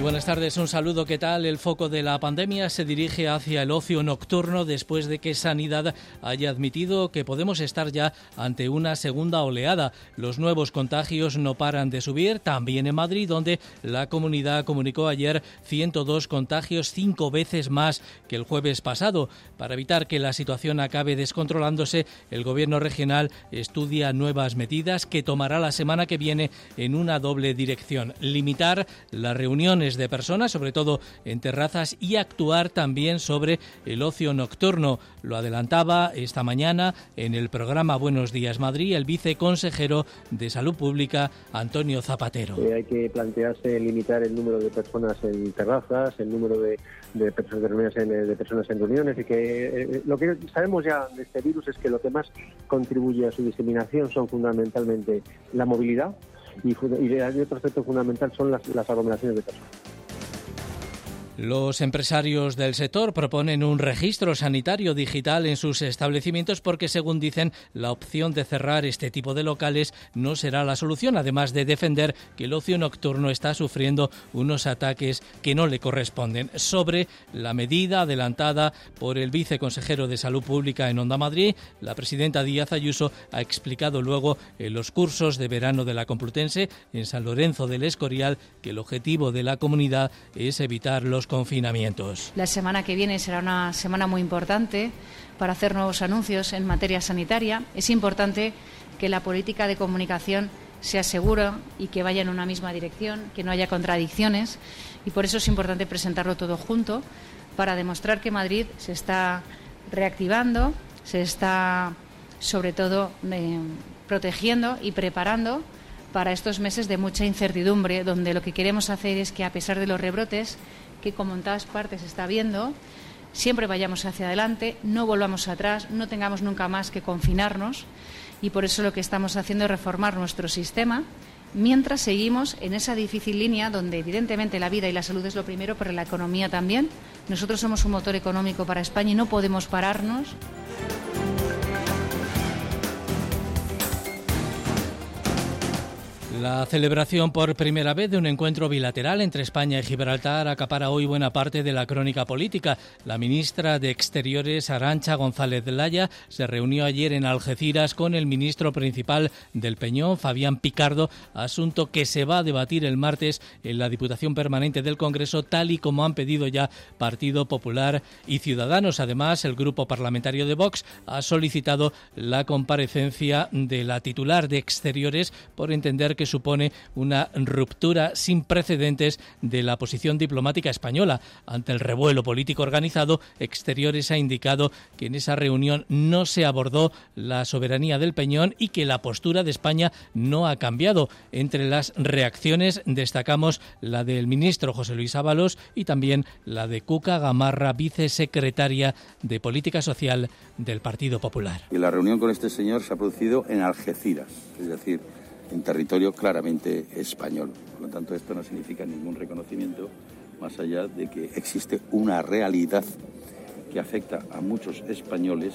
Muy buenas tardes, un saludo. ¿Qué tal? El foco de la pandemia se dirige hacia el ocio nocturno después de que Sanidad haya admitido que podemos estar ya ante una segunda oleada. Los nuevos contagios no paran de subir, también en Madrid, donde la comunidad comunicó ayer 102 contagios, cinco veces más que el jueves pasado. Para evitar que la situación acabe descontrolándose, el gobierno regional estudia nuevas medidas que tomará la semana que viene en una doble dirección. Limitar la reunión de personas, sobre todo en terrazas, y actuar también sobre el ocio nocturno. Lo adelantaba esta mañana en el programa Buenos Días Madrid el viceconsejero de Salud Pública, Antonio Zapatero. Eh, hay que plantearse limitar el número de personas en terrazas, el número de, personas, de, reuniones en, de personas en reuniones y que eh, lo que sabemos ya de este virus es que lo que más contribuye a su diseminación son fundamentalmente la movilidad, y, y, otro aspecto fundamental son las, las aglomeraciones de personas. Los empresarios del sector proponen un registro sanitario digital en sus establecimientos porque, según dicen, la opción de cerrar este tipo de locales no será la solución, además de defender que el ocio nocturno está sufriendo unos ataques que no le corresponden. Sobre la medida adelantada por el viceconsejero de Salud Pública en Onda Madrid, la presidenta Díaz Ayuso ha explicado luego en los cursos de verano de la Complutense en San Lorenzo del Escorial que el objetivo de la comunidad es evitar los confinamientos. La semana que viene será una semana muy importante para hacer nuevos anuncios en materia sanitaria. Es importante que la política de comunicación sea segura y que vaya en una misma dirección, que no haya contradicciones y por eso es importante presentarlo todo junto para demostrar que Madrid se está reactivando, se está sobre todo eh, protegiendo y preparando para estos meses de mucha incertidumbre, donde lo que queremos hacer es que a pesar de los rebrotes que como en todas partes está viendo, siempre vayamos hacia adelante, no volvamos atrás, no tengamos nunca más que confinarnos y por eso lo que estamos haciendo es reformar nuestro sistema mientras seguimos en esa difícil línea donde evidentemente la vida y la salud es lo primero, pero la economía también. Nosotros somos un motor económico para España y no podemos pararnos. La celebración por primera vez de un encuentro bilateral entre España y Gibraltar acapara hoy buena parte de la crónica política. La ministra de Exteriores, Arancha González Laya, se reunió ayer en Algeciras con el ministro principal del Peñón, Fabián Picardo, asunto que se va a debatir el martes en la Diputación Permanente del Congreso, tal y como han pedido ya Partido Popular y Ciudadanos. Además, el grupo parlamentario de Vox ha solicitado la comparecencia de la titular de Exteriores por entender que supone una ruptura sin precedentes de la posición diplomática española. Ante el revuelo político organizado, Exteriores ha indicado que en esa reunión no se abordó la soberanía del Peñón y que la postura de España no ha cambiado. Entre las reacciones destacamos la del ministro José Luis Ábalos y también la de Cuca Gamarra, vicesecretaria de Política Social del Partido Popular. Y la reunión con este señor se ha producido en Algeciras, es decir, en territorio claramente español. Por lo tanto, esto no significa ningún reconocimiento más allá de que existe una realidad que afecta a muchos españoles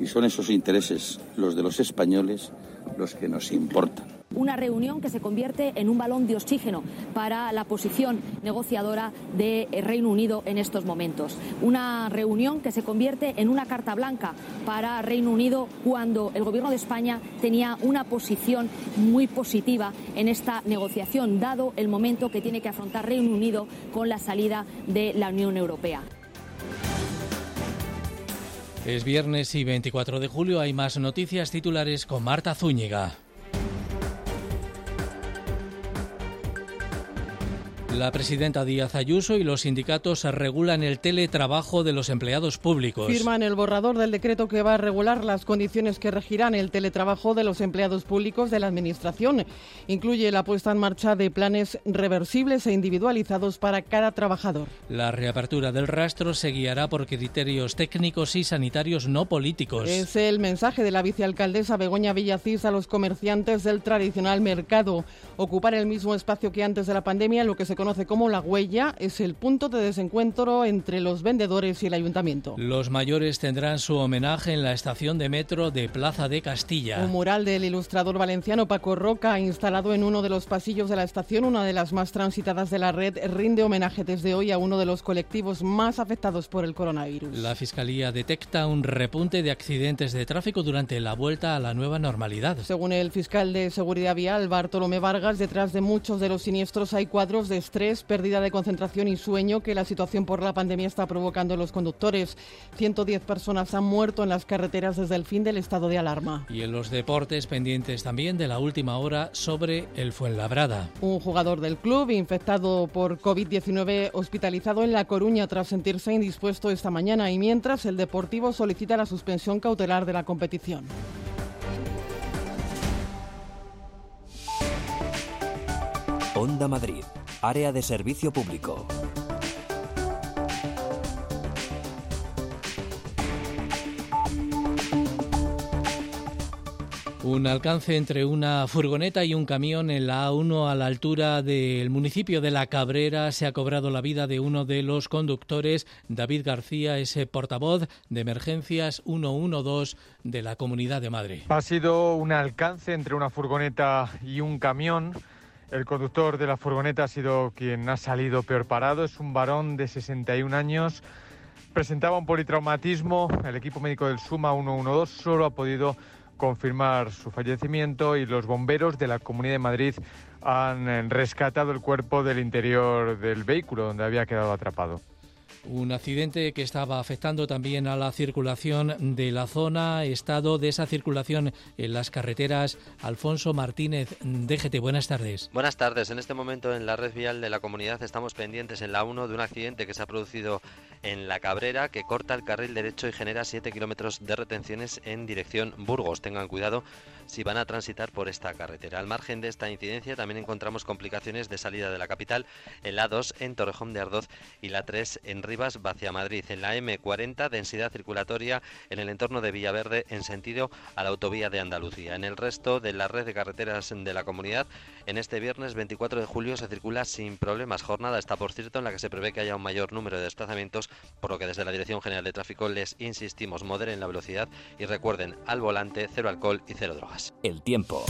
y son esos intereses, los de los españoles, los que nos importan una reunión que se convierte en un balón de oxígeno para la posición negociadora de Reino Unido en estos momentos. Una reunión que se convierte en una carta blanca para Reino Unido cuando el Gobierno de España tenía una posición muy positiva en esta negociación, dado el momento que tiene que afrontar Reino Unido con la salida de la Unión Europea. Es viernes y 24 de julio. Hay más noticias titulares con Marta Zúñiga. La presidenta Díaz Ayuso y los sindicatos regulan el teletrabajo de los empleados públicos. Firman el borrador del decreto que va a regular las condiciones que regirán el teletrabajo de los empleados públicos de la Administración. Incluye la puesta en marcha de planes reversibles e individualizados para cada trabajador. La reapertura del rastro se guiará por criterios técnicos y sanitarios no políticos. Es el mensaje de la vicealcaldesa Begoña Villacís a los comerciantes del tradicional mercado. Ocupar el mismo espacio que antes de la pandemia, lo que se conoce como la huella, es el punto de desencuentro entre los vendedores y el ayuntamiento. Los mayores tendrán su homenaje en la estación de metro de Plaza de Castilla. Un mural del ilustrador valenciano Paco Roca, instalado en uno de los pasillos de la estación, una de las más transitadas de la red, rinde homenaje desde hoy a uno de los colectivos más afectados por el coronavirus. La Fiscalía detecta un repunte de accidentes de tráfico durante la vuelta a la nueva normalidad. Según el fiscal de Seguridad Vial, Bartolomé Vargas, detrás de muchos de los siniestros hay cuadros de estrés, pérdida de concentración y sueño que la situación por la pandemia está provocando en los conductores. 110 personas han muerto en las carreteras desde el fin del estado de alarma. Y en los deportes pendientes también de la última hora sobre el Fuenlabrada. Un jugador del club infectado por COVID-19 hospitalizado en La Coruña tras sentirse indispuesto esta mañana y mientras el Deportivo solicita la suspensión cautelar de la competición. Onda Madrid, área de servicio público. Un alcance entre una furgoneta y un camión en la A1 a la altura del municipio de La Cabrera se ha cobrado la vida de uno de los conductores. David García es portavoz de emergencias 112 de la Comunidad de Madrid. Ha sido un alcance entre una furgoneta y un camión. El conductor de la furgoneta ha sido quien ha salido peor parado. Es un varón de 61 años. Presentaba un politraumatismo. El equipo médico del Suma 112 solo ha podido confirmar su fallecimiento y los bomberos de la Comunidad de Madrid han rescatado el cuerpo del interior del vehículo donde había quedado atrapado. Un accidente que estaba afectando también a la circulación de la zona, estado de esa circulación en las carreteras. Alfonso Martínez, DGT, buenas tardes. Buenas tardes. En este momento en la red vial de la comunidad estamos pendientes en la 1 de un accidente que se ha producido en La Cabrera que corta el carril derecho y genera 7 kilómetros de retenciones en dirección Burgos. Tengan cuidado si van a transitar por esta carretera. Al margen de esta incidencia también encontramos complicaciones de salida de la capital en la 2 en Torrejón de Ardoz y la 3 en Rivas hacia Madrid. En la M40 densidad circulatoria en el entorno de Villaverde en sentido a la autovía de Andalucía. En el resto de la red de carreteras de la comunidad en este viernes 24 de julio se circula sin problemas. Jornada está por cierto en la que se prevé que haya un mayor número de desplazamientos por lo que desde la Dirección General de Tráfico les insistimos moderen la velocidad y recuerden al volante cero alcohol y cero drogas. El tiempo.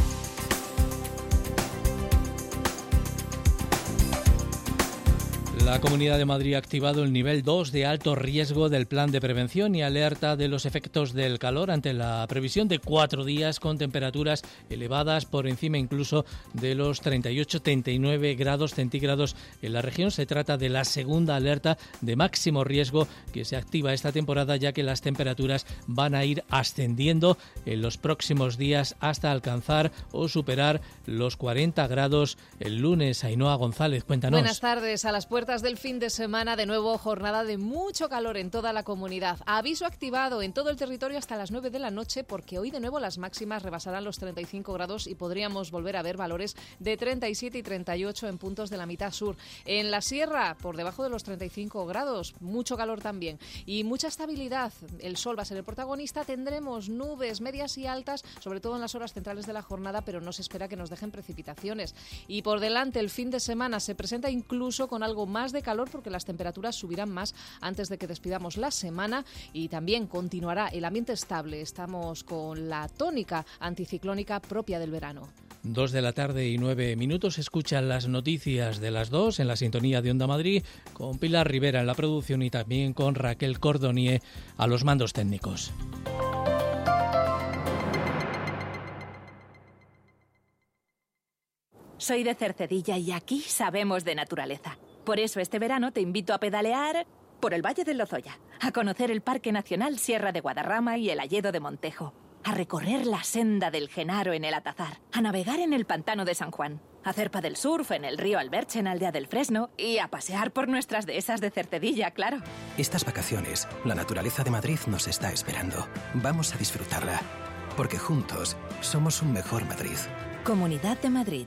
La Comunidad de Madrid ha activado el nivel 2 de alto riesgo del plan de prevención y alerta de los efectos del calor ante la previsión de cuatro días con temperaturas elevadas por encima incluso de los 38-39 grados centígrados en la región. Se trata de la segunda alerta de máximo riesgo que se activa esta temporada ya que las temperaturas van a ir ascendiendo en los próximos días hasta alcanzar o superar los 40 grados el lunes. Ainhoa González, cuéntanos. Buenas tardes. A las puertas del fin de semana, de nuevo jornada de mucho calor en toda la comunidad. Aviso activado en todo el territorio hasta las 9 de la noche porque hoy de nuevo las máximas rebasarán los 35 grados y podríamos volver a ver valores de 37 y 38 en puntos de la mitad sur. En la sierra, por debajo de los 35 grados, mucho calor también y mucha estabilidad. El sol va a ser el protagonista. Tendremos nubes medias y altas, sobre todo en las horas centrales de la jornada, pero no se espera que nos dejen precipitaciones. Y por delante, el fin de semana se presenta incluso con algo más de calor porque las temperaturas subirán más antes de que despidamos la semana y también continuará el ambiente estable. Estamos con la tónica anticiclónica propia del verano. Dos de la tarde y nueve minutos escuchan las noticias de las dos en la sintonía de Onda Madrid con Pilar Rivera en la producción y también con Raquel Cordonier a los mandos técnicos. Soy de Cercedilla y aquí sabemos de naturaleza. Por eso este verano te invito a pedalear por el Valle del Lozoya, a conocer el Parque Nacional Sierra de Guadarrama y el Alledo de Montejo a recorrer la senda del Genaro en el Atazar, a navegar en el pantano de San Juan, a hacer del surf en el río Alberche en Aldea del Fresno y a pasear por nuestras dehesas de Cercedilla, claro. Estas vacaciones, la naturaleza de Madrid nos está esperando. Vamos a disfrutarla, porque juntos somos un mejor Madrid. Comunidad de Madrid.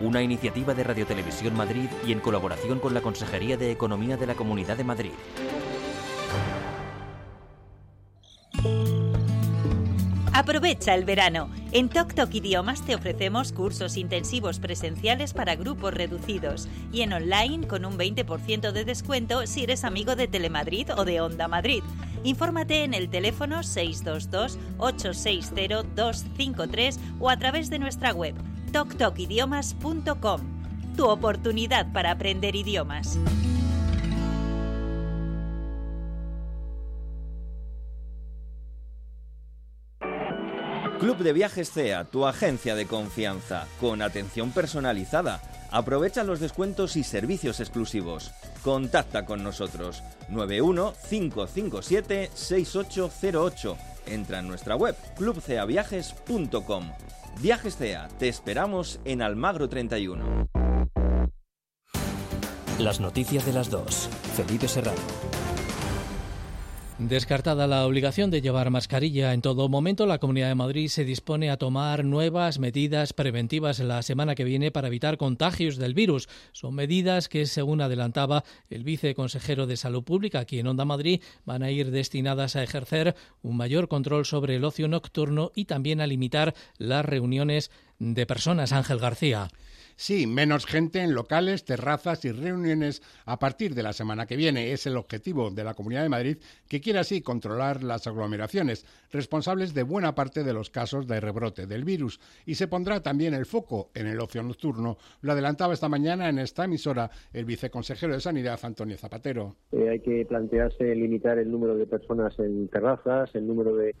una iniciativa de Radio Televisión Madrid y en colaboración con la Consejería de Economía de la Comunidad de Madrid. Aprovecha el verano. En Tok Tok Idiomas te ofrecemos cursos intensivos presenciales para grupos reducidos y en online con un 20% de descuento si eres amigo de Telemadrid o de Onda Madrid. Infórmate en el teléfono 622-860-253 o a través de nuestra web toktokidiomas.com. Tu oportunidad para aprender idiomas. Club de Viajes CEA, tu agencia de confianza, con atención personalizada. Aprovecha los descuentos y servicios exclusivos. Contacta con nosotros 91 557 6808. Entra en nuestra web clubceaviajes.com. Viajes CEA, te esperamos en Almagro 31. Las noticias de las dos. Felipe Serrano. Descartada la obligación de llevar mascarilla en todo momento, la Comunidad de Madrid se dispone a tomar nuevas medidas preventivas la semana que viene para evitar contagios del virus. Son medidas que, según adelantaba el viceconsejero de Salud Pública aquí en Onda Madrid, van a ir destinadas a ejercer un mayor control sobre el ocio nocturno y también a limitar las reuniones de personas. Ángel García. Sí, menos gente en locales, terrazas y reuniones a partir de la semana que viene. Es el objetivo de la Comunidad de Madrid, que quiere así controlar las aglomeraciones, responsables de buena parte de los casos de rebrote del virus. Y se pondrá también el foco en el ocio nocturno. Lo adelantaba esta mañana en esta emisora el viceconsejero de Sanidad, Antonio Zapatero. Eh, hay que plantearse limitar el número de personas en terrazas, el número de,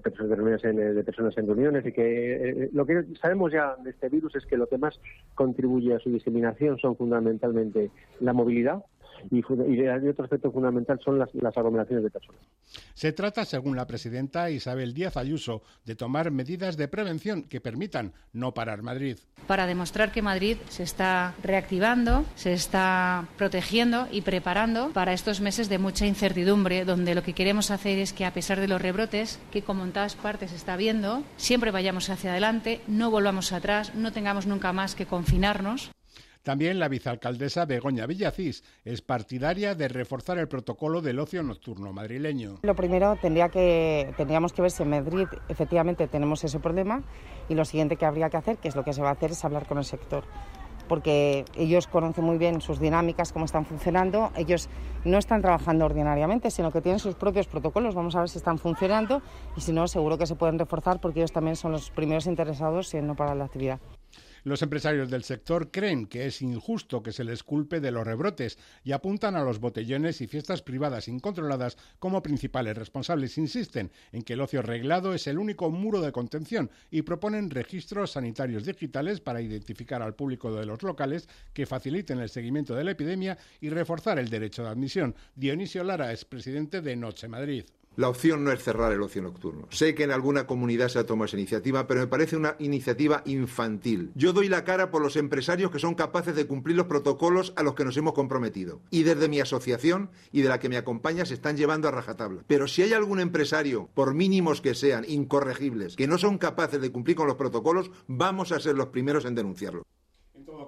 personas, en, de personas en reuniones y que eh, lo que sabemos ya de este virus es que lo que más contribuye a su diseminación son fundamentalmente la movilidad, y, otro aspecto fundamental son las, aglomeraciones de personas. Se trata, según la presidenta Isabel Díaz Ayuso, de tomar medidas de prevención que permitan no parar Madrid. Para demostrar que Madrid se está reactivando, se está protegiendo y preparando para estos meses de mucha incertidumbre, donde lo que queremos hacer es que a pesar de los rebrotes, que como en todas partes se está viendo, siempre vayamos hacia adelante, no volvamos atrás, no tengamos nunca más que confinarnos. También la vicealcaldesa Begoña Villacís es partidaria de reforzar el protocolo del ocio nocturno madrileño. Lo primero que, tendríamos que ver si en Madrid efectivamente tenemos ese problema y lo siguiente que habría que hacer, que es lo que se va a hacer, es hablar con el sector porque ellos conocen muy bien sus dinámicas, cómo están funcionando. Ellos no están trabajando ordinariamente, sino que tienen sus propios protocolos. Vamos a ver si están funcionando y si no, seguro que se pueden reforzar porque ellos también son los primeros interesados en no parar la actividad. Los empresarios del sector creen que es injusto que se les culpe de los rebrotes y apuntan a los botellones y fiestas privadas incontroladas como principales responsables. Insisten en que el ocio reglado es el único muro de contención y proponen registros sanitarios digitales para identificar al público de los locales que faciliten el seguimiento de la epidemia y reforzar el derecho de admisión. Dionisio Lara es presidente de Noche Madrid. La opción no es cerrar el ocio nocturno. Sé que en alguna comunidad se ha tomado esa iniciativa, pero me parece una iniciativa infantil. Yo doy la cara por los empresarios que son capaces de cumplir los protocolos a los que nos hemos comprometido. Y desde mi asociación y de la que me acompaña se están llevando a rajatabla. Pero si hay algún empresario, por mínimos que sean, incorregibles, que no son capaces de cumplir con los protocolos, vamos a ser los primeros en denunciarlo.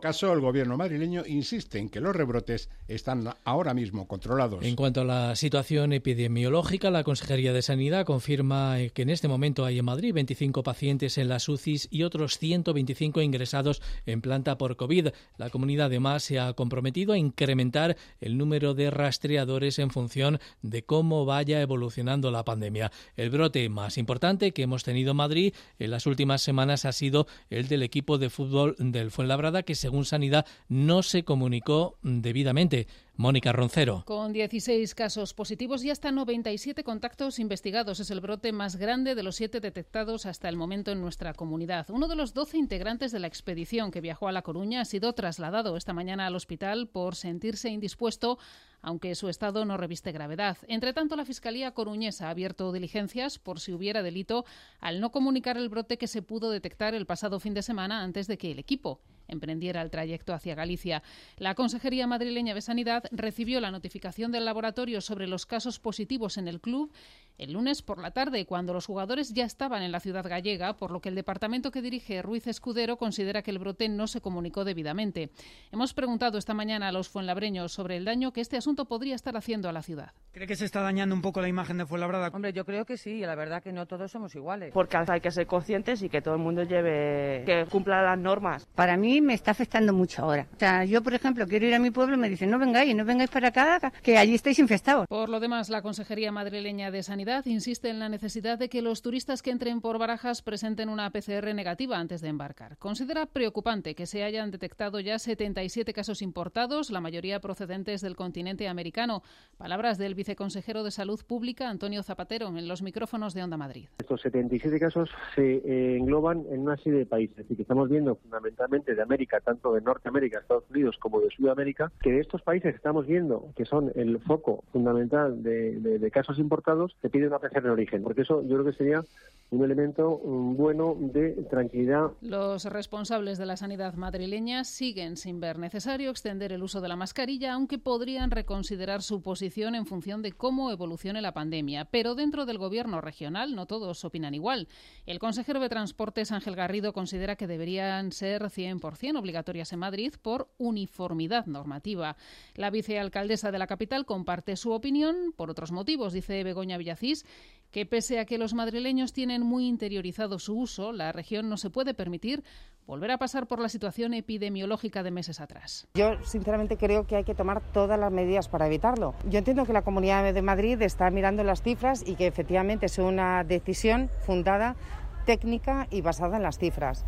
Caso, el gobierno madrileño insiste en que los rebrotes están ahora mismo controlados. En cuanto a la situación epidemiológica, la Consejería de Sanidad confirma que en este momento hay en Madrid 25 pacientes en las UCIs y otros 125 ingresados en planta por COVID. La comunidad además se ha comprometido a incrementar el número de rastreadores en función de cómo vaya evolucionando la pandemia. El brote más importante que hemos tenido en Madrid en las últimas semanas ha sido el del equipo de fútbol del Fuenlabrada que según según Sanidad, no se comunicó debidamente. Mónica Roncero. Con 16 casos positivos y hasta 97 contactos investigados. Es el brote más grande de los siete detectados hasta el momento en nuestra comunidad. Uno de los 12 integrantes de la expedición que viajó a La Coruña ha sido trasladado esta mañana al hospital por sentirse indispuesto aunque su estado no reviste gravedad. Entre tanto, la Fiscalía coruñesa ha abierto diligencias por si hubiera delito al no comunicar el brote que se pudo detectar el pasado fin de semana antes de que el equipo emprendiera el trayecto hacia Galicia. La Consejería Madrileña de Sanidad recibió la notificación del laboratorio sobre los casos positivos en el club el lunes por la tarde, cuando los jugadores ya estaban en la ciudad gallega, por lo que el departamento que dirige Ruiz Escudero considera que el brote no se comunicó debidamente. Hemos preguntado esta mañana a los fuenlabreños sobre el daño que este asunto podría estar haciendo a la ciudad. ¿Cree que se está dañando un poco la imagen de Fuenlabrada? Hombre, yo creo que sí, la verdad que no todos somos iguales. Porque hay que ser conscientes y que todo el mundo lleve, que cumpla las normas. Para mí me está afectando mucho ahora. O sea, yo, por ejemplo, quiero ir a mi pueblo y me dicen, no vengáis, no vengáis para acá, que allí estáis infestados. Por lo demás, la Consejería Madrileña de Sanidad insiste en la necesidad de que los turistas que entren por Barajas presenten una PCR negativa antes de embarcar. Considera preocupante que se hayan detectado ya 77 casos importados, la mayoría procedentes del continente americano. Palabras del viceconsejero de Salud Pública, Antonio Zapatero, en los micrófonos de Onda Madrid. Estos 77 casos se eh, engloban en una serie de países y que estamos viendo fundamentalmente de América, tanto de Norteamérica, Estados Unidos, como de Sudamérica, que de estos países estamos viendo que son el foco fundamental de, casos importados, se pide una PCR en origen, porque eso yo creo que sería un elemento mm, bueno de tranquilidad. Los responsables de la sanidad madrileña siguen sin ver necesario extender el uso de la mascarilla, aunque podrían reconsiderar su posición en función de cómo evolucione la pandemia. Pero dentro del gobierno regional no todos opinan igual. El consejero de Transportes, Ángel Garrido, considera que deberían ser 100% obligatorias en Madrid por uniformidad normativa. La vicealcaldesa de la capital comparte su opinión por otros motivos, dice Begoña Villacís, que pese a que los madrileños tienen muy interiorizado su uso, la región no se puede permitir volver a pasar por la situación epidemiológica de meses atrás. Yo sinceramente creo que hay que tomar todas las medidas para evitarlo. Yo entiendo que la Comunidad de Madrid está mirando las cifras y que efectivamente es una decisión fundada técnica y basada en las cifras.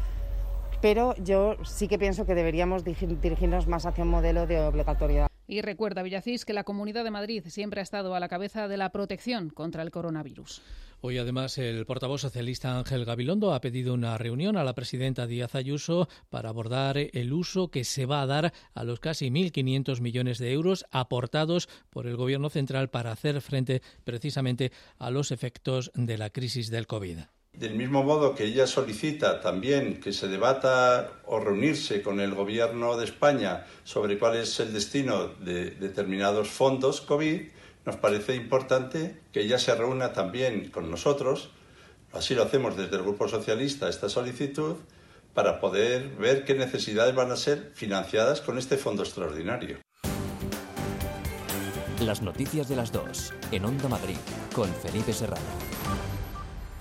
Pero yo sí que pienso que deberíamos dirigirnos más hacia un modelo de obligatoriedad. Y recuerda, Villacís, que la Comunidad de Madrid siempre ha estado a la cabeza de la protección contra el coronavirus. Hoy, además, el portavoz socialista Ángel Gabilondo ha pedido una reunión a la presidenta Díaz Ayuso para abordar el uso que se va a dar a los casi 1.500 millones de euros aportados por el Gobierno central para hacer frente precisamente a los efectos de la crisis del COVID. Del mismo modo que ella solicita también que se debata o reunirse con el Gobierno de España sobre cuál es el destino de determinados fondos COVID, nos parece importante que ella se reúna también con nosotros, así lo hacemos desde el Grupo Socialista, esta solicitud, para poder ver qué necesidades van a ser financiadas con este fondo extraordinario. Las noticias de las dos, en Onda Madrid, con Felipe Serrano.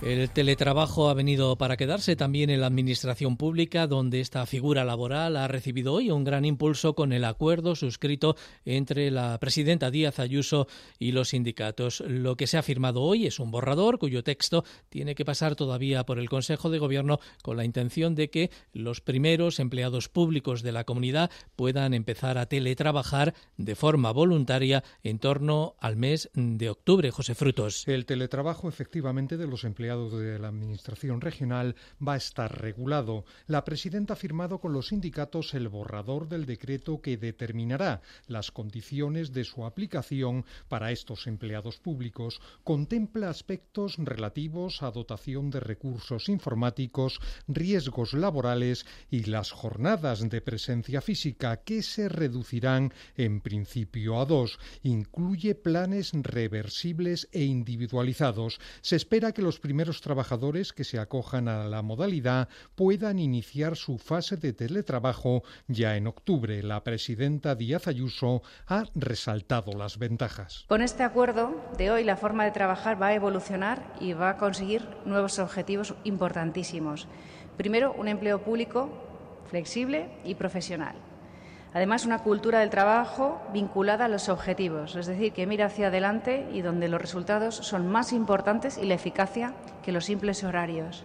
El teletrabajo ha venido para quedarse también en la administración pública, donde esta figura laboral ha recibido hoy un gran impulso con el acuerdo suscrito entre la presidenta Díaz Ayuso y los sindicatos. Lo que se ha firmado hoy es un borrador cuyo texto tiene que pasar todavía por el Consejo de Gobierno con la intención de que los primeros empleados públicos de la comunidad puedan empezar a teletrabajar de forma voluntaria en torno al mes de octubre. José Frutos. El teletrabajo efectivamente de los empleados de la Administración regional va a estar regulado. La presidenta ha firmado con los sindicatos el borrador del decreto que determinará las condiciones de su aplicación para estos empleados públicos. Contempla aspectos relativos a dotación de recursos informáticos, riesgos laborales y las jornadas de presencia física que se reducirán en principio a dos. Incluye planes reversibles e individualizados. Se espera que los primeros primeros trabajadores que se acojan a la modalidad puedan iniciar su fase de teletrabajo ya en octubre. La presidenta Díaz Ayuso ha resaltado las ventajas. Con este acuerdo de hoy, la forma de trabajar va a evolucionar y va a conseguir nuevos objetivos importantísimos. Primero, un empleo público flexible y profesional. Además, una cultura del trabajo vinculada a los objetivos, es decir, que mira hacia adelante y donde los resultados son más importantes y la eficacia que los simples horarios.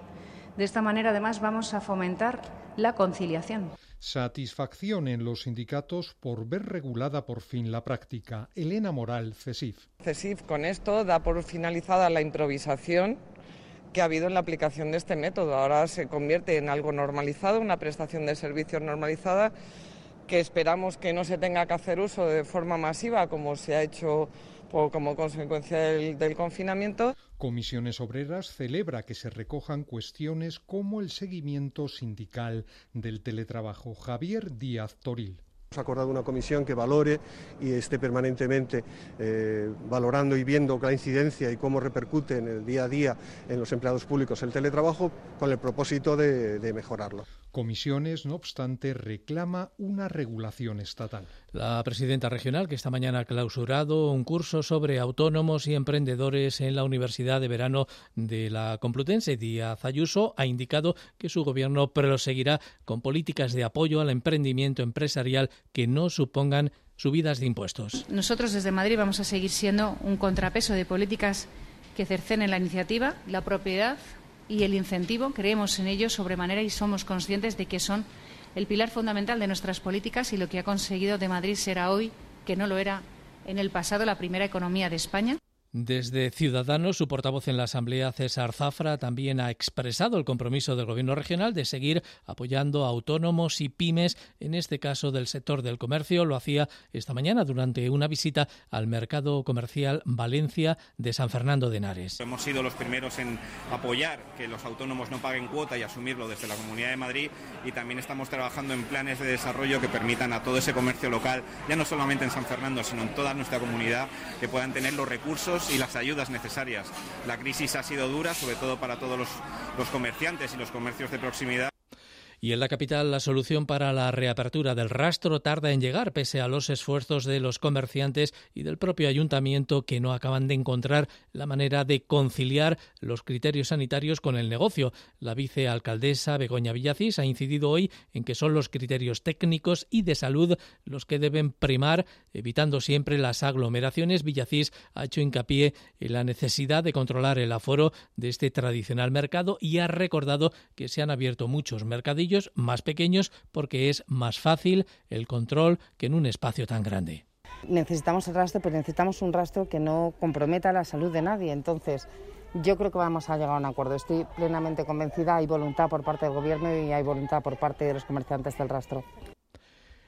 De esta manera, además, vamos a fomentar la conciliación. Satisfacción en los sindicatos por ver regulada por fin la práctica. Elena Moral, CESIF. CESIF con esto da por finalizada la improvisación que ha habido en la aplicación de este método. Ahora se convierte en algo normalizado, una prestación de servicios normalizada que esperamos que no se tenga que hacer uso de forma masiva como se ha hecho como consecuencia del, del, confinamiento. Comisiones Obreras celebra que se recojan cuestiones como el seguimiento sindical del teletrabajo. Javier Díaz Toril. Hemos acordado una comisión que valore y esté permanentemente eh, valorando y viendo la incidencia y cómo repercute en el día a día en los empleados públicos el teletrabajo con el propósito de, de mejorarlo. Comisiones, no obstante, reclama una regulación estatal. La presidenta regional, que esta mañana ha clausurado un curso sobre autónomos y emprendedores en la Universidad de Verano de la Complutense, Díaz Ayuso, ha indicado que su gobierno proseguirá con políticas de apoyo al emprendimiento empresarial que no supongan subidas de impuestos. Nosotros desde Madrid vamos a seguir siendo un contrapeso de políticas que cercenen la iniciativa, la propiedad, y el incentivo, creemos en ello sobremanera y somos conscientes de que son el pilar fundamental de nuestras políticas y lo que ha conseguido de Madrid será hoy, que no lo era en el pasado, la primera economía de España. Desde Ciudadanos, su portavoz en la Asamblea, César Zafra, también ha expresado el compromiso del Gobierno regional de seguir apoyando a autónomos y pymes, en este caso del sector del comercio. Lo hacía esta mañana durante una visita al mercado comercial Valencia de San Fernando de Henares. Hemos sido los primeros en apoyar que los autónomos no paguen cuota y asumirlo desde la Comunidad de Madrid y también estamos trabajando en planes de desarrollo que permitan a todo ese comercio local, ya no solamente en San Fernando, sino en toda nuestra comunidad, que puedan tener los recursos y las ayudas necesarias. La crisis ha sido dura, sobre todo para todos los, los comerciantes y los comercios de proximidad. Y en la capital la solución para la reapertura del rastro tarda en llegar pese a los esfuerzos de los comerciantes y del propio ayuntamiento que no acaban de encontrar la manera de conciliar los criterios sanitarios con el negocio. La vicealcaldesa Begoña Villacís ha incidido hoy en que son los criterios técnicos y de salud los que deben primar, evitando siempre las aglomeraciones. Villacís ha hecho hincapié en la necesidad de controlar el aforo de este tradicional mercado y ha recordado que se han abierto muchos mercadillos más pequeños porque es más fácil el control que en un espacio tan grande. Necesitamos el rastro, pero necesitamos un rastro que no comprometa la salud de nadie. Entonces, yo creo que vamos a llegar a un acuerdo. Estoy plenamente convencida. Hay voluntad por parte del Gobierno y hay voluntad por parte de los comerciantes del rastro.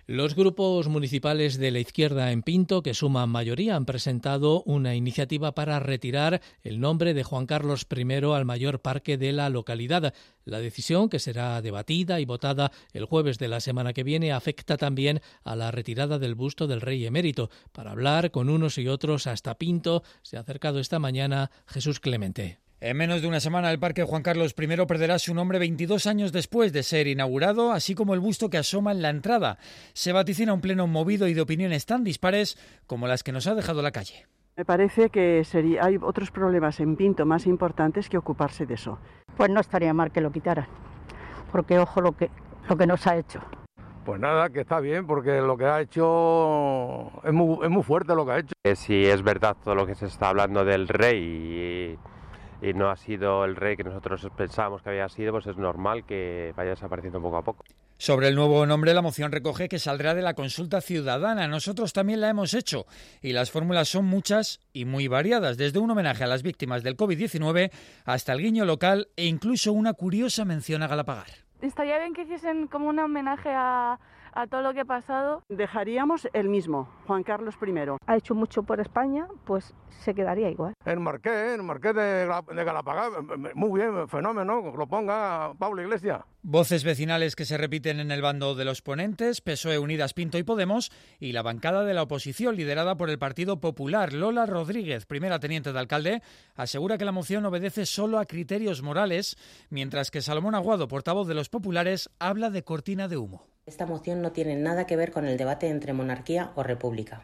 Los grupos municipales de la izquierda en Pinto, que suman mayoría, han presentado una iniciativa para retirar el nombre de Juan Carlos I al mayor parque de la localidad. La decisión, que será debatida y votada el jueves de la semana que viene, afecta también a la retirada del busto del rey emérito. Para hablar con unos y otros hasta Pinto, se ha acercado esta mañana Jesús Clemente. En menos de una semana el Parque Juan Carlos I perderá su nombre 22 años después de ser inaugurado, así como el busto que asoma en la entrada. Se vaticina un pleno movido y de opiniones tan dispares como las que nos ha dejado la calle. Me parece que sería, hay otros problemas en Pinto más importantes que ocuparse de eso. Pues no estaría mal que lo quitaran, porque ojo lo que, lo que nos ha hecho. Pues nada, que está bien, porque lo que ha hecho es muy, es muy fuerte lo que ha hecho. Si es verdad todo lo que se está hablando del rey y y no ha sido el rey que nosotros pensábamos que había sido, pues es normal que vaya desapareciendo poco a poco. Sobre el nuevo nombre, la moción recoge que saldrá de la consulta ciudadana. Nosotros también la hemos hecho y las fórmulas son muchas y muy variadas, desde un homenaje a las víctimas del COVID-19 hasta el guiño local e incluso una curiosa mención a Galapagar. Estaría bien que hiciesen como un homenaje a, a todo lo que ha pasado, dejaríamos el mismo, Juan Carlos I. Ha hecho mucho por España, pues se quedaría igual. El Marqués, el Marqués de, de Galapagar, muy bien, fenómeno, lo ponga Pablo Iglesias. Voces vecinales que se repiten en el bando de los ponentes, PSOE Unidas Pinto y Podemos, y la bancada de la oposición liderada por el Partido Popular. Lola Rodríguez, primera teniente de alcalde, asegura que la moción obedece solo a criterios morales, mientras que Salomón Aguado, portavoz de los populares, habla de cortina de humo. Esta moción no tiene nada que ver con el debate entre monarquía o república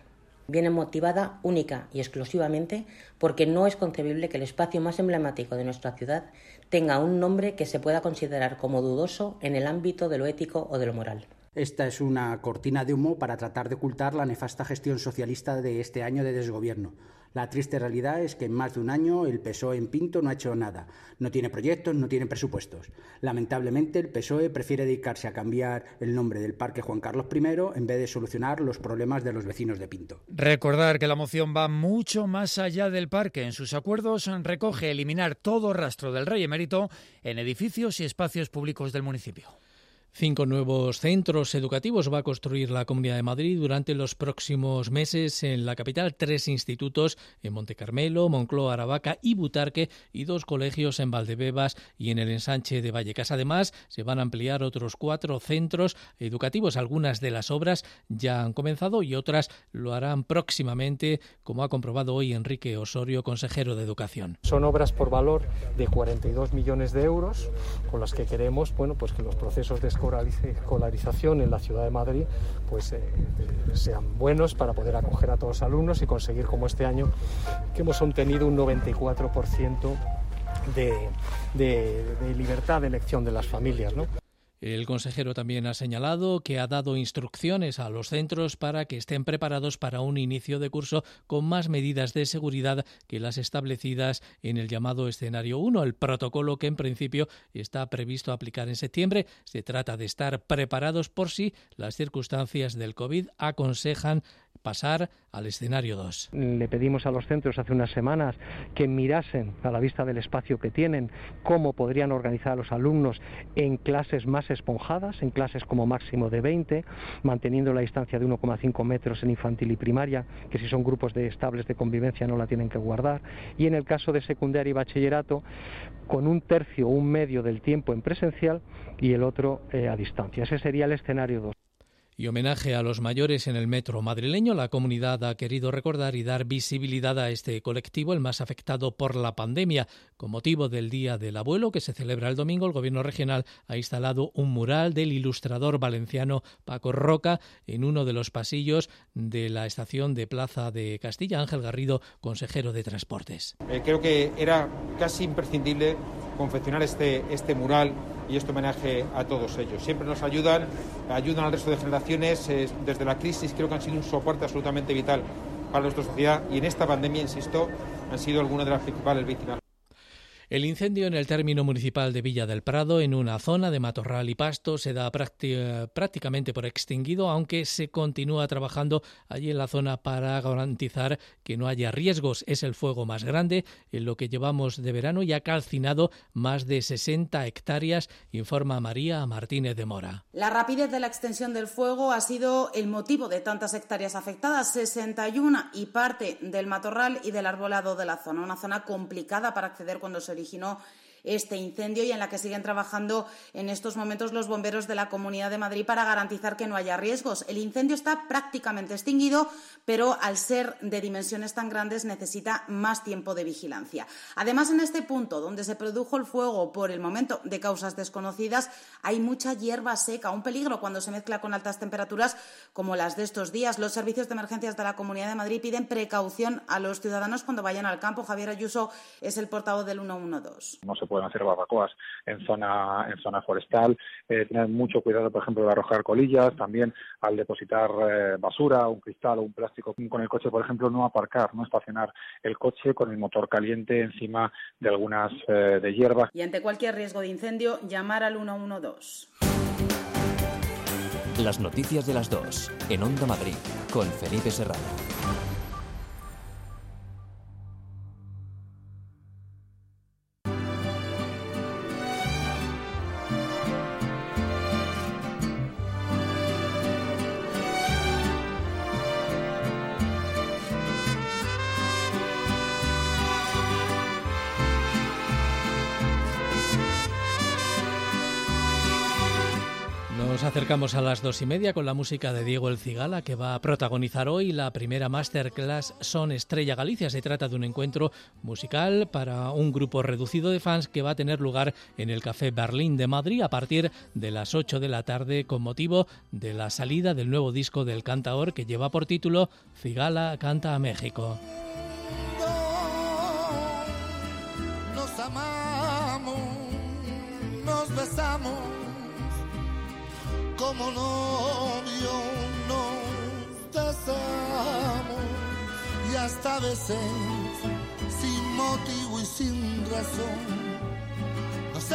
viene motivada única y exclusivamente porque no es concebible que el espacio más emblemático de nuestra ciudad tenga un nombre que se pueda considerar como dudoso en el ámbito de lo ético o de lo moral. Esta es una cortina de humo para tratar de ocultar la nefasta gestión socialista de este año de desgobierno. La triste realidad es que en más de un año el PSOE en Pinto no ha hecho nada. No tiene proyectos, no tiene presupuestos. Lamentablemente el PSOE prefiere dedicarse a cambiar el nombre del Parque Juan Carlos I en vez de solucionar los problemas de los vecinos de Pinto. Recordar que la moción va mucho más allá del parque. En sus acuerdos recoge eliminar todo rastro del rey emérito en edificios y espacios públicos del municipio. Cinco nuevos centros educativos va a construir la Comunidad de Madrid durante los próximos meses en la capital. Tres institutos en Montecarmelo, Moncloa, Aravaca y Butarque y dos colegios en Valdebebas y en el ensanche de Vallecas. Además, se van a ampliar otros cuatro centros educativos. Algunas de las obras ya han comenzado y otras lo harán próximamente, como ha comprobado hoy Enrique Osorio, consejero de Educación. Son obras por valor de 42 millones de euros con las que queremos bueno, pues que los procesos de escolarización en la ciudad de Madrid pues, eh, sean buenos para poder acoger a todos los alumnos y conseguir como este año que hemos obtenido un 94% de, de, de libertad de elección de las familias. ¿no? El consejero también ha señalado que ha dado instrucciones a los centros para que estén preparados para un inicio de curso con más medidas de seguridad que las establecidas en el llamado escenario 1, el protocolo que en principio está previsto aplicar en septiembre. Se trata de estar preparados por si las circunstancias del COVID aconsejan pasar al escenario 2. Le pedimos a los centros hace unas semanas que mirasen a la vista del espacio que tienen cómo podrían organizar a los alumnos en clases más esponjadas, en clases como máximo de 20, manteniendo la distancia de 1,5 metros en infantil y primaria, que si son grupos de estables de convivencia no la tienen que guardar, y en el caso de secundaria y bachillerato, con un tercio o un medio del tiempo en presencial y el otro eh, a distancia. Ese sería el escenario 2 y homenaje a los mayores en el metro madrileño, la comunidad ha querido recordar y dar visibilidad a este colectivo, el más afectado por la pandemia. Con motivo del Día del Abuelo, que se celebra el domingo, el Gobierno regional ha instalado un mural del ilustrador valenciano Paco Roca en uno de los pasillos de la estación de Plaza de Castilla. Ángel Garrido, consejero de Transportes. Eh, creo que era casi imprescindible confeccionar este, este mural y este homenaje a todos ellos. Siempre nos ayudan, ayudan al resto de generaciones. Eh, desde la crisis creo que han sido un soporte absolutamente vital para nuestra sociedad y en esta pandemia, insisto, han sido algunas de las principales víctimas. El incendio en el término municipal de Villa del Prado, en una zona de matorral y pasto, se da prácticamente por extinguido, aunque se continúa trabajando allí en la zona para garantizar que no haya riesgos. Es el fuego más grande en lo que llevamos de verano y ha calcinado más de 60 hectáreas, informa María Martínez de Mora. La rapidez de la extensión del fuego ha sido el motivo de tantas hectáreas afectadas, 61 y parte del matorral y del arbolado de la zona, una zona complicada para acceder cuando se originó este incendio y en la que siguen trabajando en estos momentos los bomberos de la Comunidad de Madrid para garantizar que no haya riesgos. El incendio está prácticamente extinguido, pero al ser de dimensiones tan grandes necesita más tiempo de vigilancia. Además, en este punto donde se produjo el fuego por el momento de causas desconocidas, hay mucha hierba seca, un peligro cuando se mezcla con altas temperaturas como las de estos días. Los servicios de emergencias de la Comunidad de Madrid piden precaución a los ciudadanos cuando vayan al campo. Javier Ayuso es el portavoz del 112 pueden hacer barbacoas en zona, en zona forestal, eh, tener mucho cuidado, por ejemplo, de arrojar colillas, también al depositar eh, basura, un cristal o un plástico con el coche, por ejemplo, no aparcar, no estacionar el coche con el motor caliente encima de algunas eh, de hierbas. Y ante cualquier riesgo de incendio, llamar al 112. Las noticias de las dos, en Onda Madrid, con Felipe Serrano. A las dos y media con la música de Diego El Cigala, que va a protagonizar hoy la primera masterclass Son Estrella Galicia. Se trata de un encuentro musical para un grupo reducido de fans que va a tener lugar en el Café Berlín de Madrid a partir de las 8 de la tarde con motivo de la salida del nuevo disco del cantaor que lleva por título Cigala canta a México. Nos amamos, nos besamos como novio nos besamos y hasta veces sin motivo y sin razón no se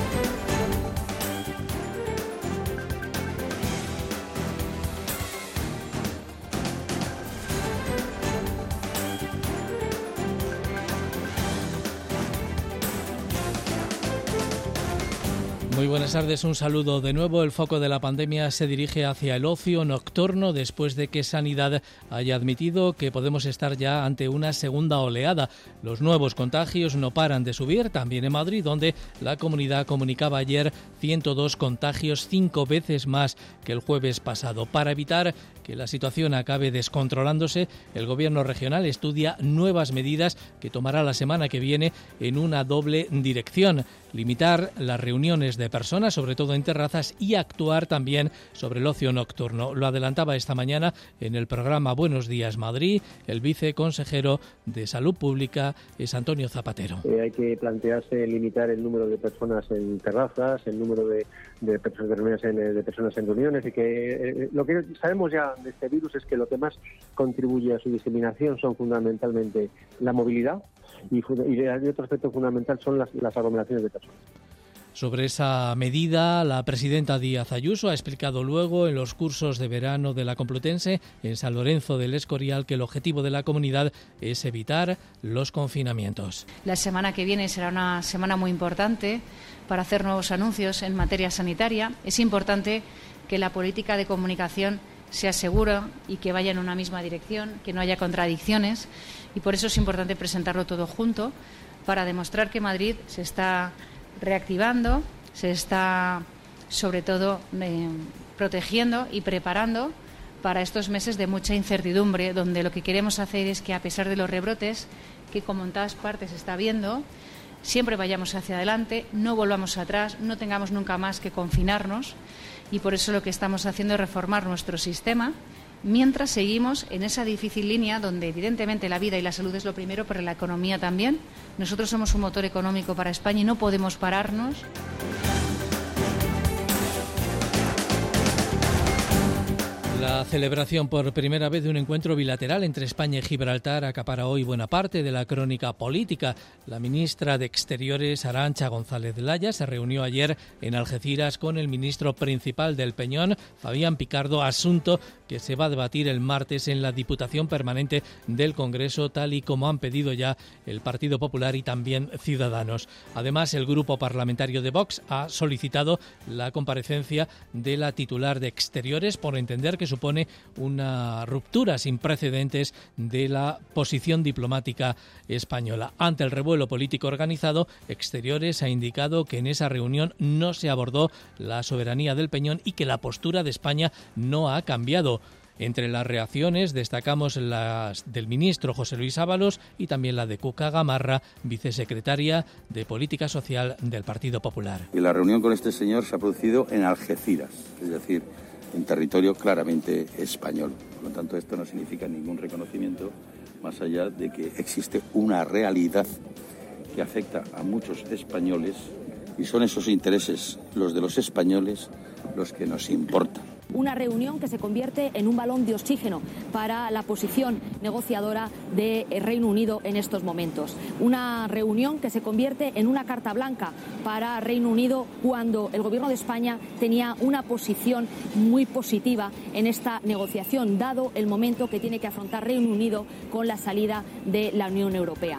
Buenas tardes, un saludo de nuevo. El foco de la pandemia se dirige hacia el ocio nocturno después de que Sanidad haya admitido que podemos estar ya ante una segunda oleada. Los nuevos contagios no paran de subir, también en Madrid, donde la comunidad comunicaba ayer 102 contagios, cinco veces más que el jueves pasado. Para evitar que la situación acabe descontrolándose, el gobierno regional estudia nuevas medidas que tomará la semana que viene en una doble dirección limitar las reuniones de personas, sobre todo en terrazas, y actuar también sobre el ocio nocturno. Lo adelantaba esta mañana en el programa Buenos Días Madrid el viceconsejero de Salud Pública es Antonio Zapatero. Eh, hay que plantearse limitar el número de personas en terrazas, el número de, personas, en, de personas en reuniones y que eh, eh, lo que sabemos ya de este virus es que lo que más contribuye a su diseminación son fundamentalmente la movilidad, y, otro aspecto fundamental son las, las aglomeraciones de personas. Sobre esa medida, la presidenta Díaz Ayuso ha explicado luego en los cursos de verano de la Complutense en San Lorenzo del Escorial que el objetivo de la comunidad es evitar los confinamientos. La semana que viene será una semana muy importante para hacer nuevos anuncios en materia sanitaria. Es importante que la política de comunicación sea segura y que vaya en una misma dirección, que no haya contradicciones y por eso es importante presentarlo todo junto para demostrar que Madrid se está reactivando, se está sobre todo eh, protegiendo y preparando para estos meses de mucha incertidumbre, donde lo que queremos hacer es que a pesar de los rebrotes, que como en todas partes está viendo, siempre vayamos hacia adelante, no volvamos atrás, no tengamos nunca más que confinarnos y por eso lo que estamos haciendo es reformar nuestro sistema mientras seguimos en esa difícil línea donde evidentemente la vida y la salud es lo primero, pero la economía también. Nosotros somos un motor económico para España y no podemos pararnos. La celebración por primera vez de un encuentro bilateral entre España y Gibraltar acapara hoy buena parte de la crónica política. La ministra de Exteriores, Arancha González Laya, se reunió ayer en Algeciras con el ministro principal del Peñón, Fabián Picardo, asunto que se va a debatir el martes en la Diputación Permanente del Congreso, tal y como han pedido ya el Partido Popular y también Ciudadanos. Además, el grupo parlamentario de Vox ha solicitado la comparecencia de la titular de Exteriores por entender que supone una ruptura sin precedentes de la posición diplomática española. Ante el revuelo político organizado, Exteriores ha indicado que en esa reunión no se abordó la soberanía del Peñón y que la postura de España no ha cambiado. Entre las reacciones destacamos las del ministro José Luis Ábalos y también la de Cuca Gamarra, vicesecretaria de Política Social del Partido Popular. Y la reunión con este señor se ha producido en Algeciras, es decir, en territorio claramente español. Por lo tanto, esto no significa ningún reconocimiento más allá de que existe una realidad que afecta a muchos españoles y son esos intereses, los de los españoles, los que nos importan una reunión que se convierte en un balón de oxígeno para la posición negociadora de Reino Unido en estos momentos. Una reunión que se convierte en una carta blanca para Reino Unido cuando el Gobierno de España tenía una posición muy positiva en esta negociación, dado el momento que tiene que afrontar Reino Unido con la salida de la Unión Europea.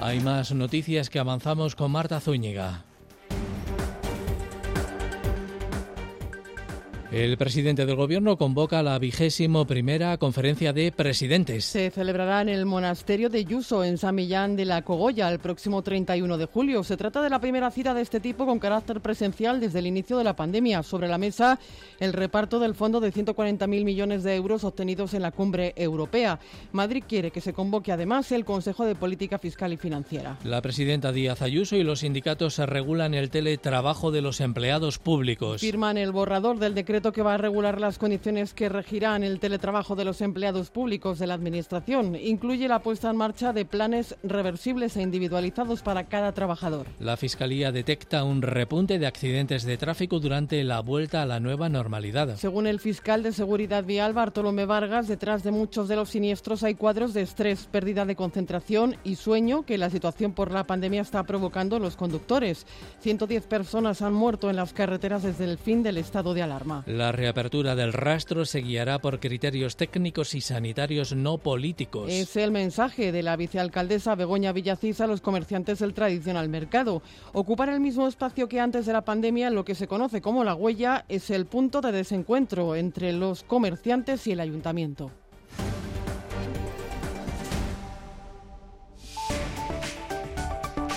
Hay más noticias que avanzamos con Marta Zúñiga. El presidente del Gobierno convoca la vigésimo primera conferencia de presidentes. Se celebrará en el monasterio de Yuso, en San Millán de la Cogolla, el próximo 31 de julio. Se trata de la primera cita de este tipo con carácter presencial desde el inicio de la pandemia. Sobre la mesa, el reparto del fondo de 140.000 millones de euros obtenidos en la cumbre europea. Madrid quiere que se convoque además el Consejo de Política Fiscal y Financiera. La presidenta Díaz Ayuso y los sindicatos regulan el teletrabajo de los empleados públicos. Firman el borrador del decreto que va a regular las condiciones que regirán el teletrabajo de los empleados públicos de la Administración. Incluye la puesta en marcha de planes reversibles e individualizados para cada trabajador. La Fiscalía detecta un repunte de accidentes de tráfico durante la vuelta a la nueva normalidad. Según el fiscal de Seguridad Vial, Bartolomé Vargas, detrás de muchos de los siniestros hay cuadros de estrés, pérdida de concentración y sueño que la situación por la pandemia está provocando los conductores. 110 personas han muerto en las carreteras desde el fin del estado de alarma. La reapertura del rastro se guiará por criterios técnicos y sanitarios no políticos. Es el mensaje de la vicealcaldesa Begoña Villacís a los comerciantes del tradicional mercado. Ocupar el mismo espacio que antes de la pandemia, lo que se conoce como la huella, es el punto de desencuentro entre los comerciantes y el ayuntamiento.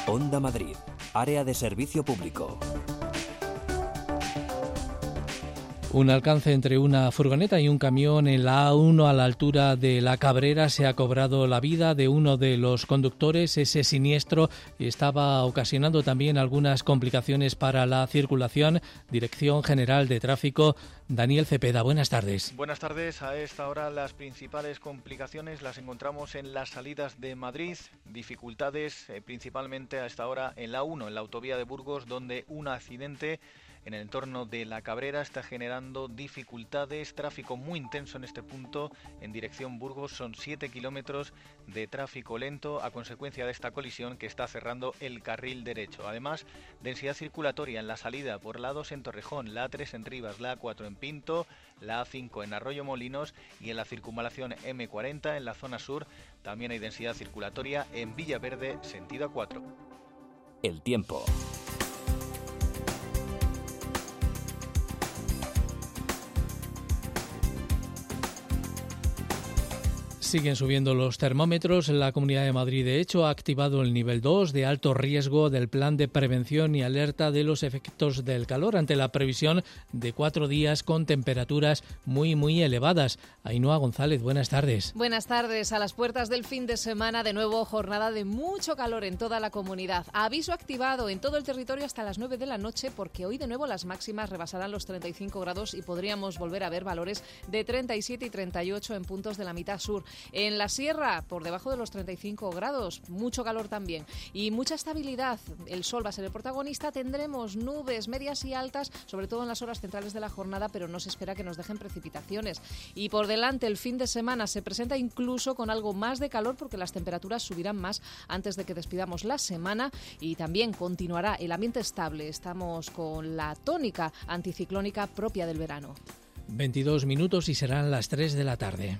Onda Madrid, área de servicio público. Un alcance entre una furgoneta y un camión en la A1 a la altura de la Cabrera se ha cobrado la vida de uno de los conductores. Ese siniestro estaba ocasionando también algunas complicaciones para la circulación. Dirección General de Tráfico, Daniel Cepeda. Buenas tardes. Buenas tardes. A esta hora las principales complicaciones las encontramos en las salidas de Madrid. Dificultades eh, principalmente a esta hora en la 1, en la autovía de Burgos, donde un accidente en el entorno de la Cabrera está generando dificultades, tráfico muy intenso en este punto en dirección Burgos, son 7 kilómetros de tráfico lento a consecuencia de esta colisión que está cerrando el carril derecho. Además, densidad circulatoria en la salida por la 2 en Torrejón, la A3 en Rivas, la A4 en Pinto, la A5 en Arroyo Molinos y en la circunvalación M40 en la zona sur también hay densidad circulatoria en Villaverde, sentido A4. El tiempo. Siguen subiendo los termómetros. La Comunidad de Madrid, de hecho, ha activado el nivel 2 de alto riesgo del plan de prevención y alerta de los efectos del calor ante la previsión de cuatro días con temperaturas muy, muy elevadas. Ainhoa González, buenas tardes. Buenas tardes. A las puertas del fin de semana, de nuevo, jornada de mucho calor en toda la comunidad. Aviso activado en todo el territorio hasta las 9 de la noche porque hoy de nuevo las máximas rebasarán los 35 grados y podríamos volver a ver valores de 37 y 38 en puntos de la mitad sur. En la sierra, por debajo de los 35 grados, mucho calor también y mucha estabilidad. El sol va a ser el protagonista. Tendremos nubes medias y altas, sobre todo en las horas centrales de la jornada, pero no se espera que nos dejen precipitaciones. Y por delante, el fin de semana se presenta incluso con algo más de calor porque las temperaturas subirán más antes de que despidamos la semana y también continuará el ambiente estable. Estamos con la tónica anticiclónica propia del verano. 22 minutos y serán las 3 de la tarde.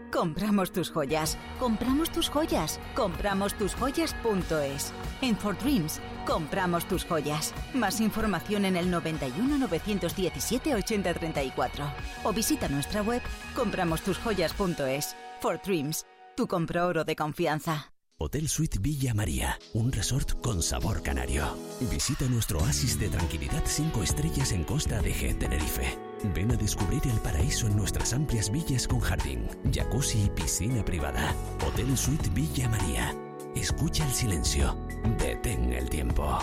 Compramos tus joyas, compramos tus joyas, compramos tus joyas.es. En For Dreams, compramos tus joyas. Más información en el 91 917 8034 o visita nuestra web compramostusjoyas.es. For Dreams, tu compro oro de confianza. Hotel Suite Villa María, un resort con sabor canario. Visita nuestro oasis de tranquilidad 5 estrellas en Costa de G, Tenerife. Ven a descubrir el paraíso en nuestras amplias villas con jardín, jacuzzi y piscina privada. Hotel Suite Villa María. Escucha el silencio. Detén el tiempo.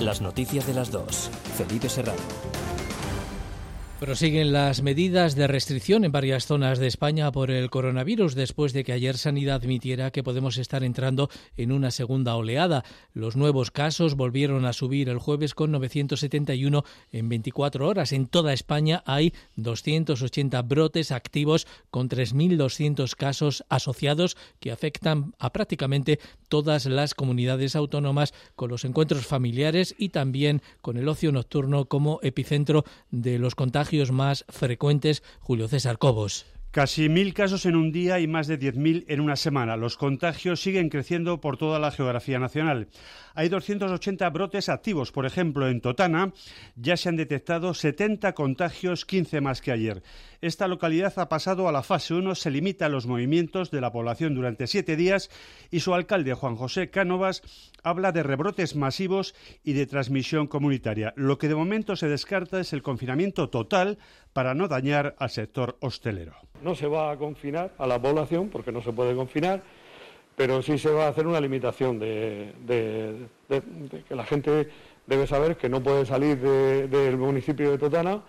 Las noticias de las dos. Felipe Serrano. Prosiguen las medidas de restricción en varias zonas de España por el coronavirus después de que ayer Sanidad admitiera que podemos estar entrando en una segunda oleada. Los nuevos casos volvieron a subir el jueves con 971 en 24 horas. En toda España hay 280 brotes activos con 3.200 casos asociados que afectan a prácticamente todas las comunidades autónomas con los encuentros familiares y también con el ocio nocturno como epicentro de los contagios más frecuentes, Julio César Cobos. Casi mil casos en un día y más de 10.000 en una semana. Los contagios siguen creciendo por toda la geografía nacional. Hay 280 brotes activos. Por ejemplo, en Totana ya se han detectado 70 contagios, 15 más que ayer. Esta localidad ha pasado a la fase 1, se limita a los movimientos de la población durante siete días y su alcalde, Juan José Cánovas, habla de rebrotes masivos y de transmisión comunitaria. Lo que de momento se descarta es el confinamiento total para no dañar al sector hostelero. No se va a confinar a la población porque no se puede confinar, pero sí se va a hacer una limitación de, que la gente debe saber que no puede salir del municipio de Totana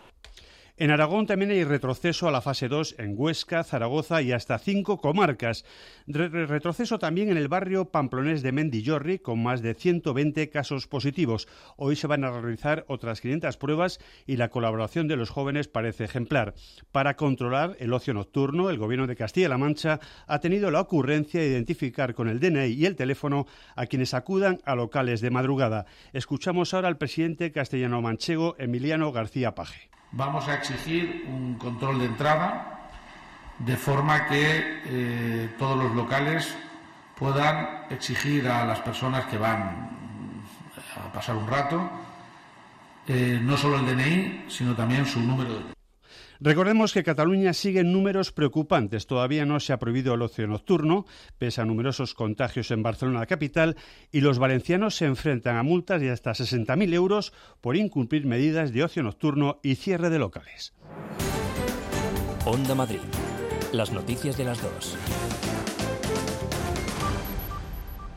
en Aragón también hay retroceso a la fase 2 en Huesca, Zaragoza y hasta cinco comarcas. retroceso también en el barrio pamplonés de Mendillorri, con más de 120 casos positivos. Hoy se van a realizar otras 500 pruebas y la colaboración de los jóvenes parece ejemplar. Para controlar el ocio nocturno, el Gobierno de Castilla-La Mancha ha tenido la ocurrencia de identificar con el DNI y el teléfono a quienes acudan a locales de madrugada. Escuchamos ahora al presidente castellano-manchego Emiliano García Paje vamos a exigir un control de entrada de forma que eh, todos los locales puedan exigir a las personas que van a pasar un rato eh, no solo el DNI, sino también su número de Recordemos que Cataluña sigue en números preocupantes. Todavía no se ha prohibido el ocio nocturno, pese a numerosos contagios en Barcelona capital, y los valencianos se enfrentan a multas de hasta 60.000 euros por incumplir medidas de ocio nocturno y cierre de locales. Onda Madrid. Las noticias de las dos.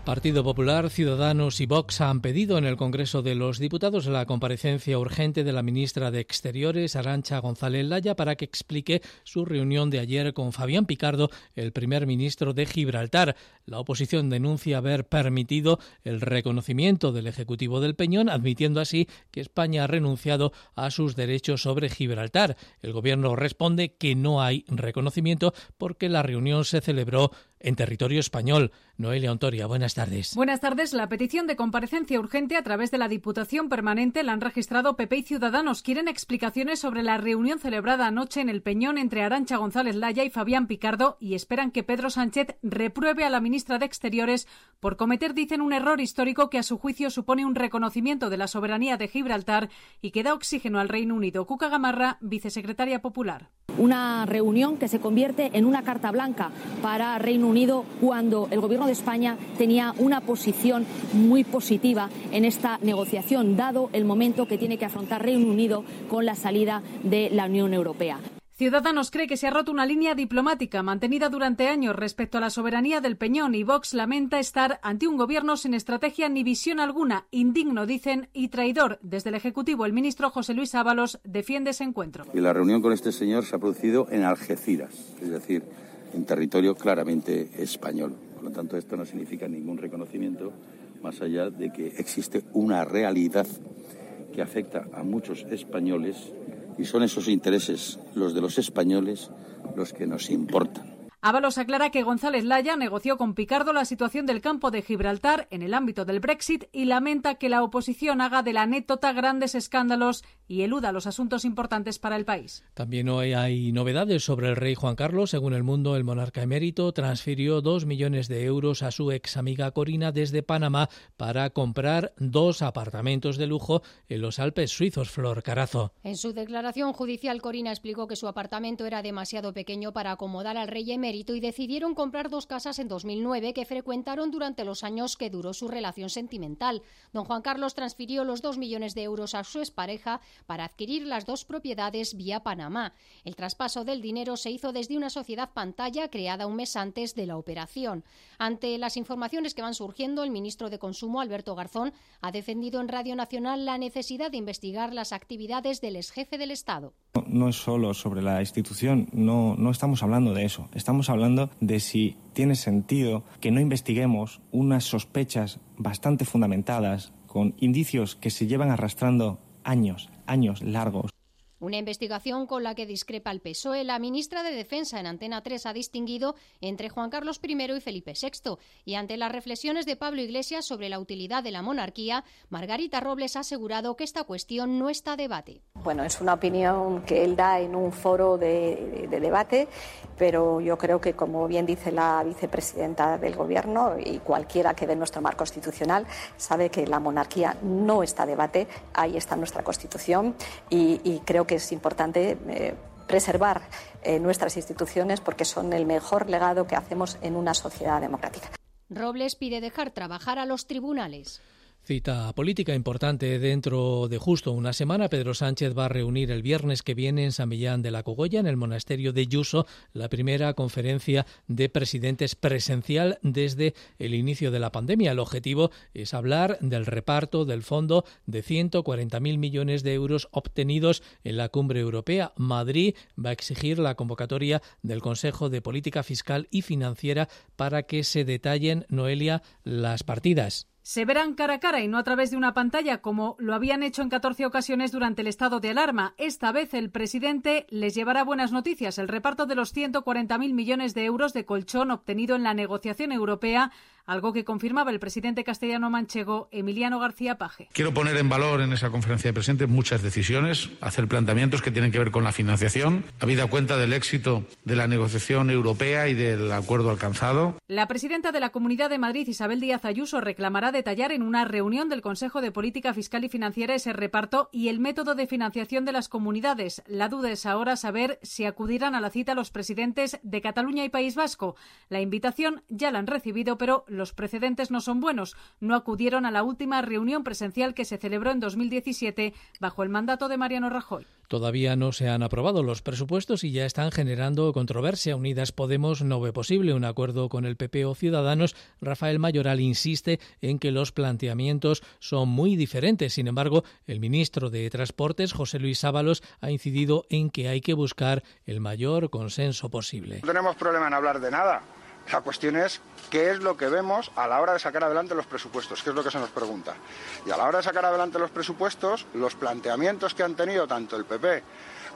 Partido Popular, Ciudadanos y Vox han pedido en el Congreso de los Diputados la comparecencia urgente de la ministra de Exteriores, Arancha González Laya, para que explique su reunión de ayer con Fabián Picardo, el primer ministro de Gibraltar. La oposición denuncia haber permitido el reconocimiento del Ejecutivo del Peñón, admitiendo así que España ha renunciado a sus derechos sobre Gibraltar. El Gobierno responde que no hay reconocimiento porque la reunión se celebró en territorio español. Noelia Ontoria, buenas tardes. Buenas tardes. La petición de comparecencia urgente a través de la Diputación Permanente la han registrado PP y Ciudadanos. Quieren explicaciones sobre la reunión celebrada anoche en el Peñón entre Arancha González Laya y Fabián Picardo y esperan que Pedro Sánchez repruebe a la ministra de Exteriores por cometer, dicen, un error histórico que a su juicio supone un reconocimiento de la soberanía de Gibraltar y que da oxígeno al Reino Unido. Cuca Gamarra, vicesecretaria popular. Una reunión que se convierte en una carta blanca para Reino Unido cuando el Gobierno de España tenía una posición muy positiva en esta negociación, dado el momento que tiene que afrontar Reino Unido con la salida de la Unión Europea. Ciudadanos cree que se ha roto una línea diplomática mantenida durante años respecto a la soberanía del Peñón y Vox lamenta estar ante un gobierno sin estrategia ni visión alguna, indigno, dicen, y traidor. Desde el Ejecutivo, el ministro José Luis Ábalos defiende ese encuentro. Y la reunión con este señor se ha producido en Algeciras, es decir, en territorio claramente español. Por lo tanto, esto no significa ningún reconocimiento más allá de que existe una realidad que afecta a muchos españoles y son esos intereses, los de los españoles, los que nos importan. Ábalos aclara que González Laya negoció con Picardo la situación del campo de Gibraltar en el ámbito del Brexit y lamenta que la oposición haga de la anécdota grandes escándalos y eluda los asuntos importantes para el país. También hoy hay novedades sobre el rey Juan Carlos. Según el mundo, el monarca emérito transfirió dos millones de euros a su ex amiga Corina desde Panamá para comprar dos apartamentos de lujo en los Alpes suizos. Flor Carazo. En su declaración judicial, Corina explicó que su apartamento era demasiado pequeño para acomodar al rey emérito y decidieron comprar dos casas en 2009 que frecuentaron durante los años que duró su relación sentimental. Don Juan Carlos transfirió los dos millones de euros a su expareja para adquirir las dos propiedades vía Panamá. El traspaso del dinero se hizo desde una sociedad pantalla creada un mes antes de la operación. Ante las informaciones que van surgiendo, el ministro de Consumo, Alberto Garzón, ha defendido en Radio Nacional la necesidad de investigar las actividades del exjefe del Estado. No, es solo sobre la institución, no, no estamos hablando de eso. Estamos hablando de si tiene sentido que no investiguemos unas sospechas bastante fundamentadas con indicios que se llevan arrastrando años, años largos. Una investigación con la que discrepa el PSOE. La ministra de Defensa en Antena 3 ha distinguido entre Juan Carlos I y Felipe VI. Y ante las reflexiones de Pablo Iglesias sobre la utilidad de la monarquía, Margarita Robles ha asegurado que esta cuestión no está a debate. Bueno, es una opinión que él da en un foro de, de debate, pero yo creo que, como bien dice la vicepresidenta del Gobierno y cualquiera que ve nuestro mar constitucional, sabe que la monarquía no está a debate. Ahí está nuestra Constitución y creo que es importante eh, preservar eh, nuestras instituciones porque son el mejor legado que hacemos en una sociedad democrática. Robles pide dejar trabajar a los tribunales. Cita política importante dentro de justo una semana. Pedro Sánchez va a reunir el viernes que viene en San Millán de la Cogolla, en el monasterio de Yuso, la primera conferencia de presidentes presencial desde el inicio de la pandemia. El objetivo es hablar del reparto del fondo de 140.000 millones de euros obtenidos en la cumbre europea. Madrid va a exigir la convocatoria del Consejo de Política Fiscal y Financiera para que se detallen, Noelia, las partidas se verán cara a cara y no a través de una pantalla como lo habían hecho en 14 ocasiones durante el estado de alarma. Esta vez el presidente les llevará buenas noticias, el reparto de los 140.000 millones de euros de colchón obtenido en la negociación europea algo que confirmaba el presidente castellano manchego Emiliano García Paje. Quiero poner en valor en esa conferencia de presidentes muchas decisiones, hacer planteamientos que tienen que ver con la financiación, habida cuenta del éxito de la negociación europea y del acuerdo alcanzado. La presidenta de la Comunidad de Madrid, Isabel Díaz Ayuso, reclamará detallar en una reunión del Consejo de Política Fiscal y Financiera ese reparto y el método de financiación de las comunidades. La duda es ahora saber si acudirán a la cita los presidentes de Cataluña y País Vasco. La invitación ya la han recibido, pero los precedentes no son buenos. No acudieron a la última reunión presencial que se celebró en 2017 bajo el mandato de Mariano Rajoy. Todavía no se han aprobado los presupuestos y ya están generando controversia. Unidas Podemos no ve posible un acuerdo con el PP o Ciudadanos. Rafael Mayoral insiste en que los planteamientos son muy diferentes. Sin embargo, el ministro de Transportes, José Luis Ábalos, ha incidido en que hay que buscar el mayor consenso posible. No tenemos problema en hablar de nada la cuestión es qué es lo que vemos a la hora de sacar adelante los presupuestos, qué es lo que se nos pregunta. Y a la hora de sacar adelante los presupuestos, los planteamientos que han tenido tanto el PP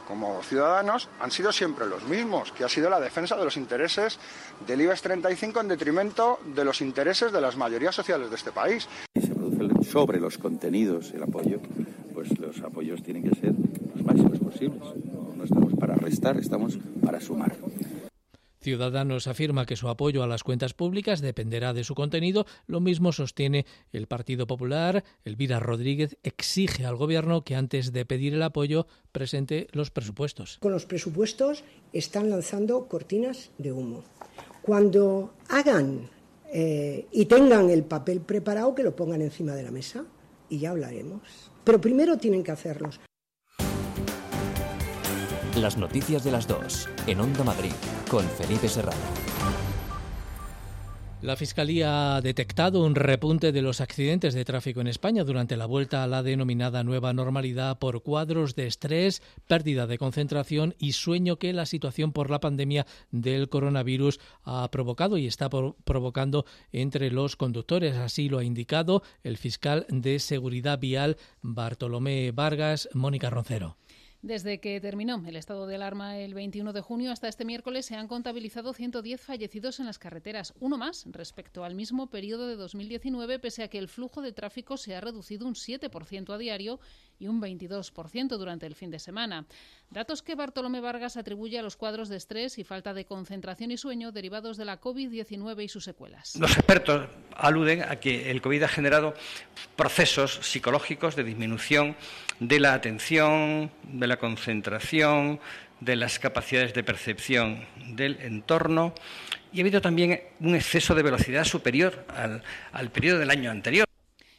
como Ciudadanos han sido siempre los mismos, que ha sido la defensa de los intereses del IBEX 35 en detrimento de los intereses de las mayorías sociales de este país. Si se produce sobre los contenidos el apoyo, pues los apoyos tienen que ser los máximos posibles. no estamos para restar, estamos para sumar. Ciudadanos afirma que su apoyo a las cuentas públicas dependerá de su contenido. Lo mismo sostiene el Partido Popular. Elvira Rodríguez exige al Gobierno que antes de pedir el apoyo presente los presupuestos. Con los presupuestos están lanzando cortinas de humo. Cuando hagan eh, y tengan el papel preparado, que lo pongan encima de la mesa y ya hablaremos. Pero primero tienen que hacerlos. Las noticias de las dos, en Onda Madrid, con Felipe Serrano. La Fiscalía ha detectado un repunte de los accidentes de tráfico en España durante la vuelta a la denominada nueva normalidad por cuadros de estrés, pérdida de concentración y sueño que la situación por la pandemia del coronavirus ha provocado y está provocando entre los conductores. Así lo ha indicado el fiscal de Seguridad Vial Bartolomé Vargas, Mónica Roncero. Desde que terminó el estado de alarma el 21 de junio hasta este miércoles se han contabilizado 110 fallecidos en las carreteras, uno más respecto al mismo periodo de 2019, pese a que el flujo de tráfico se ha reducido un 7% a diario y un 22% durante el fin de semana. Datos que Bartolomé Vargas atribuye a los cuadros de estrés y falta de concentración y sueño derivados de la COVID-19 y sus secuelas. Los expertos aluden a que el COVID ha generado procesos psicológicos de disminución de la atención, de la concentración, de las capacidades de percepción del entorno y ha habido también un exceso de velocidad superior al, al periodo del año anterior.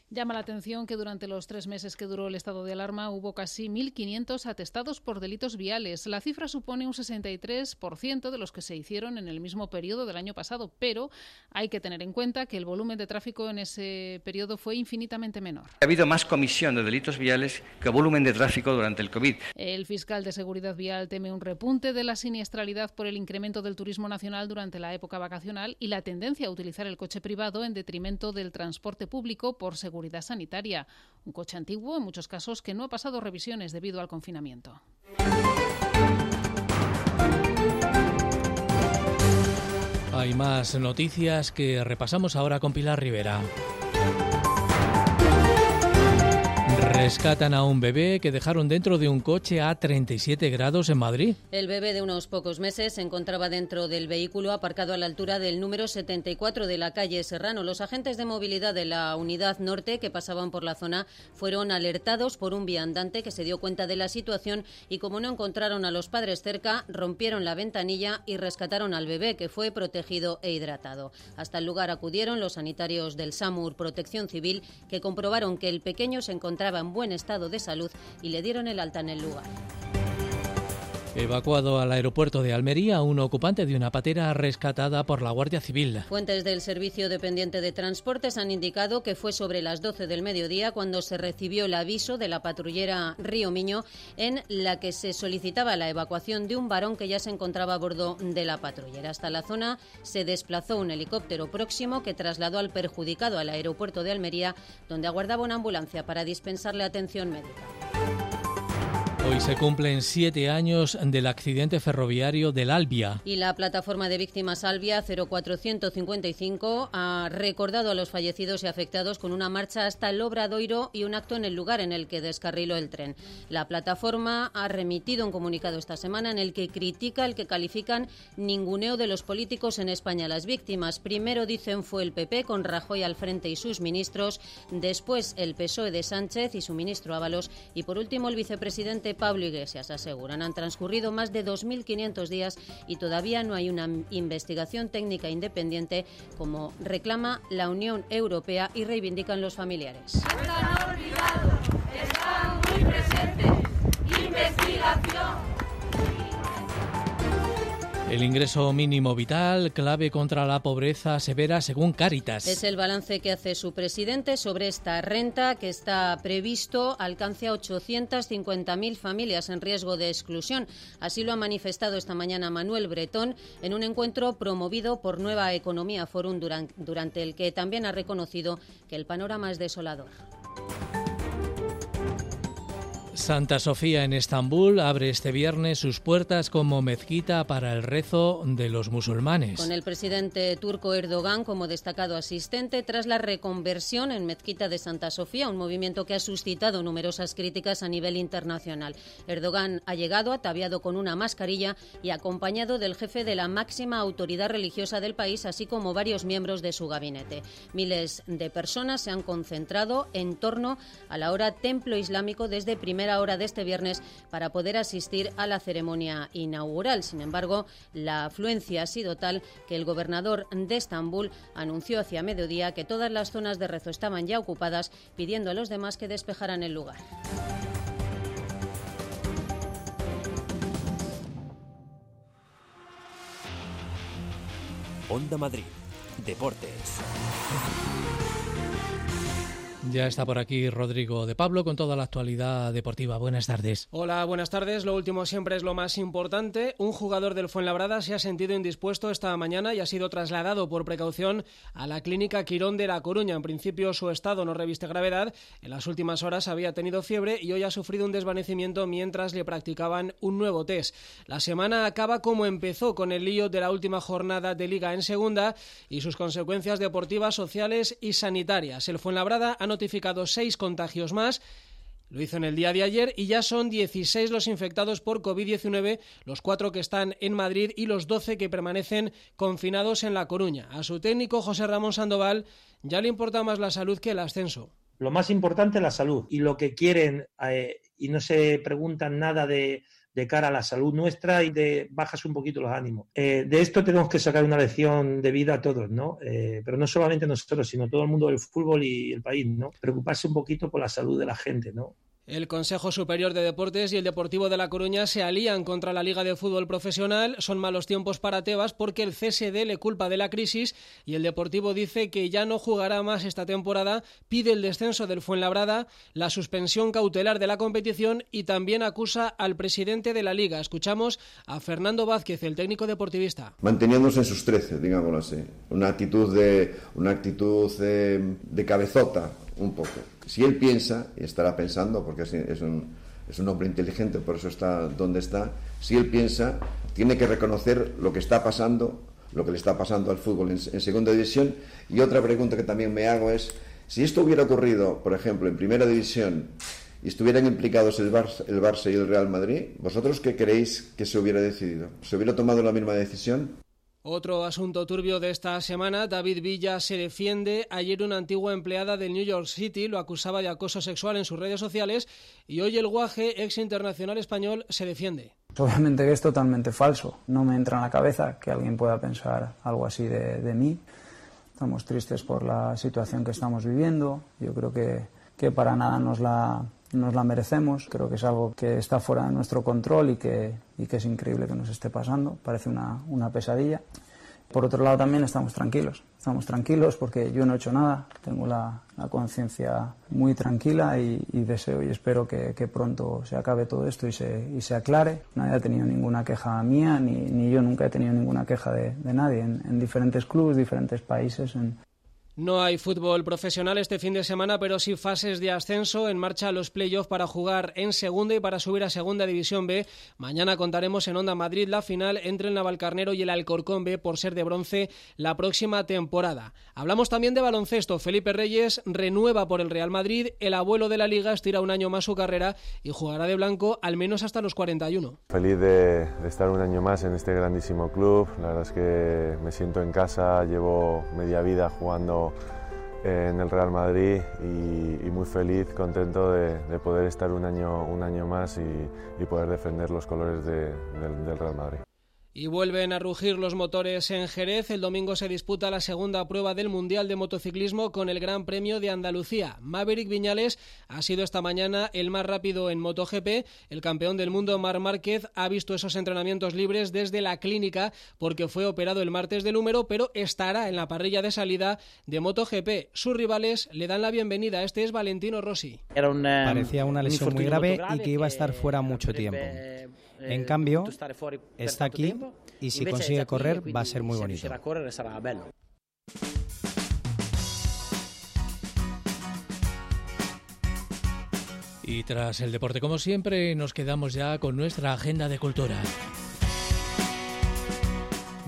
Llama la atención que durante los tres meses que duró el estado de alarma hubo casi 1.500 atestados por delitos viales. La cifra supone un 63% de los que se hicieron en el mismo periodo del año pasado, pero hay que tener en cuenta que el volumen de tráfico en ese periodo fue infinitamente menor. Ha habido más comisión de delitos viales que volumen de tráfico durante el COVID. El fiscal de Seguridad Vial teme un repunte de la siniestralidad por el incremento del turismo nacional durante la época vacacional y la tendencia a utilizar el coche privado en detrimento del transporte público por seguridad seguridad sanitaria. Un coche antiguo, en muchos casos, que no ha pasado revisiones debido al confinamiento. Hay más noticias que repasamos ahora con Pilar Rivera. Rescatan a un bebé que dejaron dentro de un coche a 37 grados en Madrid. El bebé de unos pocos meses se encontraba dentro del vehículo aparcado a la altura del número 74 de la calle Serrano. Los agentes de movilidad de la Unidad Norte que pasaban por la zona fueron alertados por un viandante que se dio cuenta de la situación y como no encontraron a los padres cerca, rompieron la ventanilla y rescataron al bebé que fue protegido e hidratado. Hasta el lugar acudieron los sanitarios del SAMUR Protección Civil que comprobaron que el pequeño se encontraba en buen estado de salud y le dieron el alta en el lugar. Evacuado al aeropuerto de Almería, un ocupante de una patera rescatada por la Guardia Civil. Fuentes del Servicio Dependiente de Transportes han indicado que fue sobre las 12 del mediodía cuando se recibió el aviso de la patrullera Río Miño en la que se solicitaba la evacuación de un varón que ya se encontraba a bordo de la patrullera. Hasta la zona se desplazó un helicóptero próximo que trasladó al perjudicado al aeropuerto de Almería, donde aguardaba una ambulancia para dispensarle atención médica. Hoy se cumplen siete años del accidente ferroviario del Albia. Y la plataforma de víctimas Albia 0455 ha recordado a los fallecidos y afectados con una marcha hasta el Obradoiro y un acto en el lugar en el que descarriló el tren. La plataforma ha remitido un comunicado esta semana en el que critica el que califican ninguneo de los políticos en España. Las víctimas, primero dicen fue el PP con Rajoy al frente y sus ministros, después el PSOE de Sánchez y su ministro Ábalos y por último el vicepresidente Pablo Iglesias aseguran. Han transcurrido más de 2.500 días y todavía no hay una investigación técnica independiente como reclama la Unión Europea y reivindican los familiares. Investigación. El ingreso mínimo vital, clave contra la pobreza severa según Cáritas. Es el balance que hace su presidente sobre esta renta que está previsto alcance a 850.000 familias en riesgo de exclusión. Así lo ha manifestado esta mañana Manuel Bretón en un encuentro promovido por Nueva Economía Forum durante el que también ha reconocido que el panorama es desolador. Santa Sofía en Estambul abre este viernes sus puertas como mezquita para el rezo de los musulmanes. Con el presidente turco Erdogan como destacado asistente tras la reconversión en mezquita de Santa Sofía, un movimiento que ha suscitado numerosas críticas a nivel internacional. Erdogan ha llegado ataviado con una mascarilla y acompañado del jefe de la máxima autoridad religiosa del país, así como varios miembros de su gabinete. Miles de personas se han concentrado en torno a la hora templo islámico desde primera hora de este viernes para poder asistir a la ceremonia inaugural. Sin embargo, la afluencia ha sido tal que el gobernador de Estambul anunció hacia mediodía que todas las zonas de rezo estaban ya ocupadas, pidiendo a los demás que despejaran el lugar. Onda Madrid. Deportes. Ya está por aquí Rodrigo de Pablo con toda la actualidad deportiva. Buenas tardes. Hola, buenas tardes. Lo último siempre es lo más importante. Un jugador del Fuenlabrada se ha sentido indispuesto esta mañana y ha sido trasladado por precaución a la clínica Quirón de La Coruña. En principio su estado no reviste gravedad. En las últimas horas había tenido fiebre y hoy ha sufrido un desvanecimiento mientras le practicaban un nuevo test. La semana acaba como empezó con el lío de la última jornada de liga en segunda y sus consecuencias deportivas, sociales y sanitarias. El Fuenlabrada ha notificado seis contagios más. Lo hizo en el día de ayer y ya son 16 los infectados por COVID-19, los cuatro que están en Madrid y los 12 que permanecen confinados en La Coruña. A su técnico José Ramón Sandoval ya le importa más la salud que el ascenso. Lo más importante es la salud y lo que quieren eh, y no se preguntan nada de, de cara a la salud nuestra y de bajas un poquito los ánimos. Eh, de esto tenemos que sacar una lección de vida a todos, ¿no? Eh, pero no solamente nosotros, sino todo el mundo del fútbol y el país, ¿no? Preocuparse un poquito por la salud de la gente, ¿no? El Consejo Superior de Deportes y el Deportivo de La Coruña se alían contra la Liga de Fútbol Profesional. Son malos tiempos para Tebas porque el CSD le culpa de la crisis y el Deportivo dice que ya no jugará más esta temporada, pide el descenso del Fuenlabrada, la suspensión cautelar de la competición y también acusa al presidente de la Liga. Escuchamos a Fernando Vázquez, el técnico deportivista. Manteniéndose en sus 13, digámoslo así. Una actitud de, una actitud de, de cabezota, un poco. Si él piensa, y estará pensando, porque es un, es un hombre inteligente, por eso está donde está, si él piensa, tiene que reconocer lo que está pasando, lo que le está pasando al fútbol en, segunda división. Y otra pregunta que también me hago es, si esto hubiera ocurrido, por ejemplo, en primera división, y estuvieran implicados el Barça, el Barça y el Real Madrid, ¿vosotros qué creéis que se hubiera decidido? ¿Se hubiera tomado la misma decisión? Otro asunto turbio de esta semana, David Villa se defiende. Ayer una antigua empleada del New York City lo acusaba de acoso sexual en sus redes sociales y hoy el Guaje, ex internacional español, se defiende. Obviamente que es totalmente falso. No me entra en la cabeza que alguien pueda pensar algo así de, de mí. Estamos tristes por la situación que estamos viviendo. Yo creo que, que para nada nos la, nos la merecemos. Creo que es algo que está fuera de nuestro control y que, y que es increíble que nos esté pasando. Parece una, una pesadilla. Por otro lado, también estamos tranquilos. Estamos tranquilos porque yo no he hecho nada. Tengo la, la conciencia muy tranquila y, deseo y espero que, pronto se acabe todo esto y se, y se aclare. Nadie ha tenido ninguna queja mía, ni, ni yo nunca he tenido ninguna queja de, de nadie en, en, diferentes clubes, diferentes países. En, no hay fútbol profesional este fin de semana, pero sí fases de ascenso. En marcha los playoffs para jugar en segunda y para subir a segunda división B. Mañana contaremos en Onda Madrid la final entre el Navalcarnero y el Alcorcón B por ser de bronce la próxima temporada. Hablamos también de baloncesto. Felipe Reyes renueva por el Real Madrid. El abuelo de la liga estira un año más su carrera y jugará de blanco al menos hasta los 41. Feliz de, de estar un año más en este grandísimo club. La verdad es que me siento en casa. Llevo media vida jugando en el Real Madrid y, muy feliz, contento de, de, poder estar un año, un año más y, poder defender los colores de, del, del Real Madrid. Y vuelven a rugir los motores en Jerez. El domingo se disputa la segunda prueba del Mundial de Motociclismo con el Gran Premio de Andalucía. Maverick Viñales ha sido esta mañana el más rápido en MotoGP. El campeón del mundo, Mar Márquez, ha visto esos entrenamientos libres desde la clínica porque fue operado el martes de número, pero estará en la parrilla de salida de MotoGP. Sus rivales le dan la bienvenida. Este es Valentino Rossi. Era una, Parecía una lesión muy grave y que iba a estar fuera mucho tiempo. En cambio, está aquí y si consigue correr va a ser muy bonito. Y tras el deporte, como siempre, nos quedamos ya con nuestra agenda de cultura.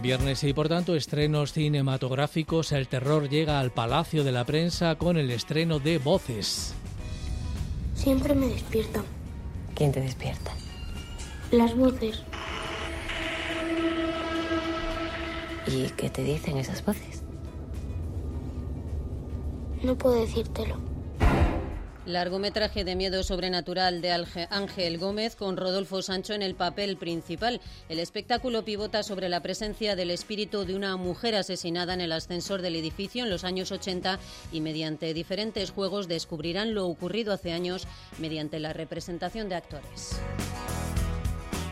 Viernes y por tanto estrenos cinematográficos. El terror llega al Palacio de la Prensa con el estreno de Voces. Siempre me despiertan. ¿Quién te despierta? Las voces. ¿Y qué te dicen esas voces? No puedo decírtelo. Largometraje de miedo sobrenatural de Ángel Gómez con Rodolfo Sancho en el papel principal. El espectáculo pivota sobre la presencia del espíritu de una mujer asesinada en el ascensor del edificio en los años 80 y mediante diferentes juegos descubrirán lo ocurrido hace años mediante la representación de actores.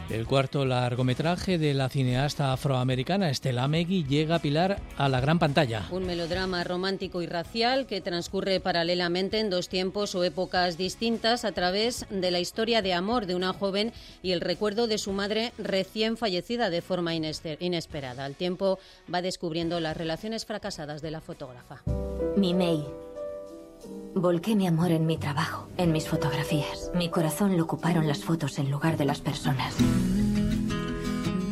El cuarto largometraje de la cineasta afroamericana Estela Megui llega a Pilar a la gran pantalla. Un melodrama romántico y racial que transcurre paralelamente en dos tiempos o épocas distintas a través de la historia de amor de una joven y el recuerdo de su madre recién fallecida de forma inesperada. Al tiempo va descubriendo las relaciones fracasadas de la fotógrafa. Mi May Volqué mi amor en mi trabajo, en mis fotografías. Mi corazón lo ocuparon las fotos en lugar de las personas.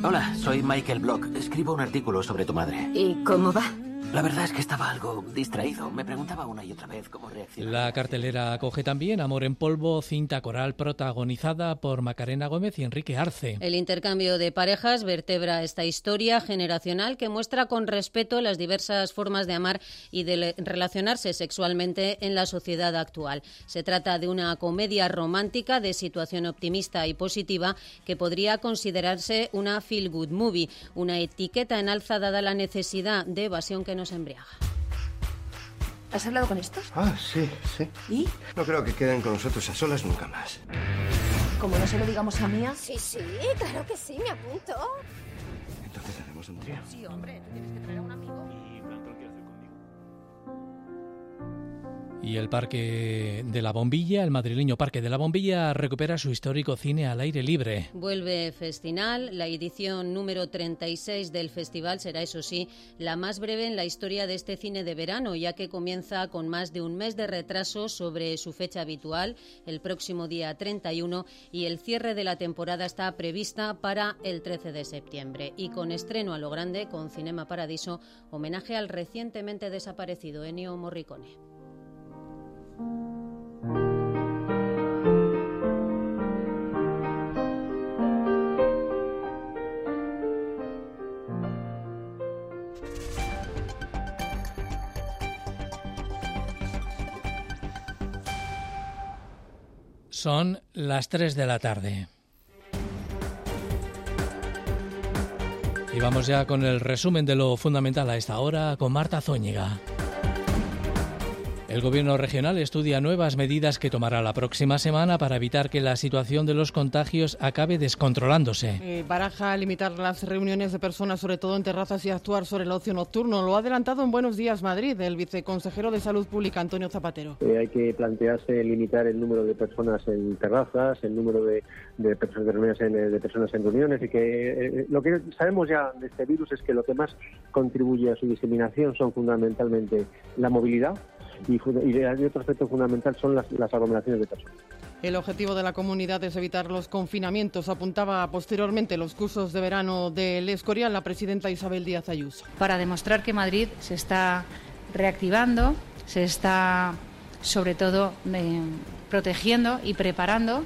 Hola, soy Michael Block. Escribo un artículo sobre tu madre. ¿Y cómo va? La verdad es que estaba algo distraído. Me preguntaba una y otra vez cómo reaccionar. La cartelera acoge también Amor en Polvo, cinta coral protagonizada por Macarena Gómez y Enrique Arce. El intercambio de parejas vertebra esta historia generacional que muestra con respeto las diversas formas de amar y de relacionarse sexualmente en la sociedad actual. Se trata de una comedia romántica de situación optimista y positiva que podría considerarse una feel good movie, una etiqueta en alza dada la necesidad de evasión que nos embriaga. ¿Has hablado con estos? Ah, sí, sí. ¿Y? No creo que queden con nosotros a solas nunca más. Como no se lo digamos a Mía. Sí, sí, claro que sí, me apunto. Entonces haremos un trío. Sí, hombre, tú tienes que traer a un amigo. Y el Parque de la Bombilla, el madrileño Parque de la Bombilla, recupera su histórico cine al aire libre. Vuelve Festinal. La edición número 36 del festival será, eso sí, la más breve en la historia de este cine de verano, ya que comienza con más de un mes de retraso sobre su fecha habitual, el próximo día 31, y el cierre de la temporada está prevista para el 13 de septiembre. Y con estreno a lo grande, con Cinema Paradiso, homenaje al recientemente desaparecido Ennio Morricone. Son las 3 de la tarde. Y vamos ya con el resumen de lo fundamental a esta hora con Marta Zóñiga. El Gobierno regional estudia nuevas medidas que tomará la próxima semana para evitar que la situación de los contagios acabe descontrolándose. Eh, baraja limitar las reuniones de personas, sobre todo en terrazas, y actuar sobre el ocio nocturno. Lo ha adelantado en Buenos Días Madrid el viceconsejero de Salud Pública, Antonio Zapatero. Eh, hay que plantearse limitar el número de personas en terrazas, el número de, de personas, de, reuniones en, de personas en reuniones y que eh, lo que sabemos ya de este virus es que lo que más contribuye a su diseminación son fundamentalmente la movilidad y, y otro aspecto fundamental son las, las aglomeraciones de personas. El objetivo de la comunidad es evitar los confinamientos, apuntaba posteriormente los cursos de verano del Escorial la presidenta Isabel Díaz Ayuso. Para demostrar que Madrid se está reactivando, se está sobre todo eh, protegiendo y preparando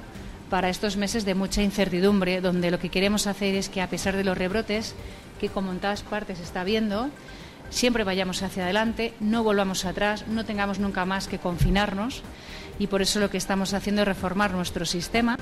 para estos meses de mucha incertidumbre, donde lo que queremos hacer es que a pesar de los rebrotes, que como en todas partes se está viendo, siempre vayamos hacia adelante, no volvamos atrás, no tengamos nunca más que confinarnos y por eso lo que estamos haciendo es reformar nuestro sistema.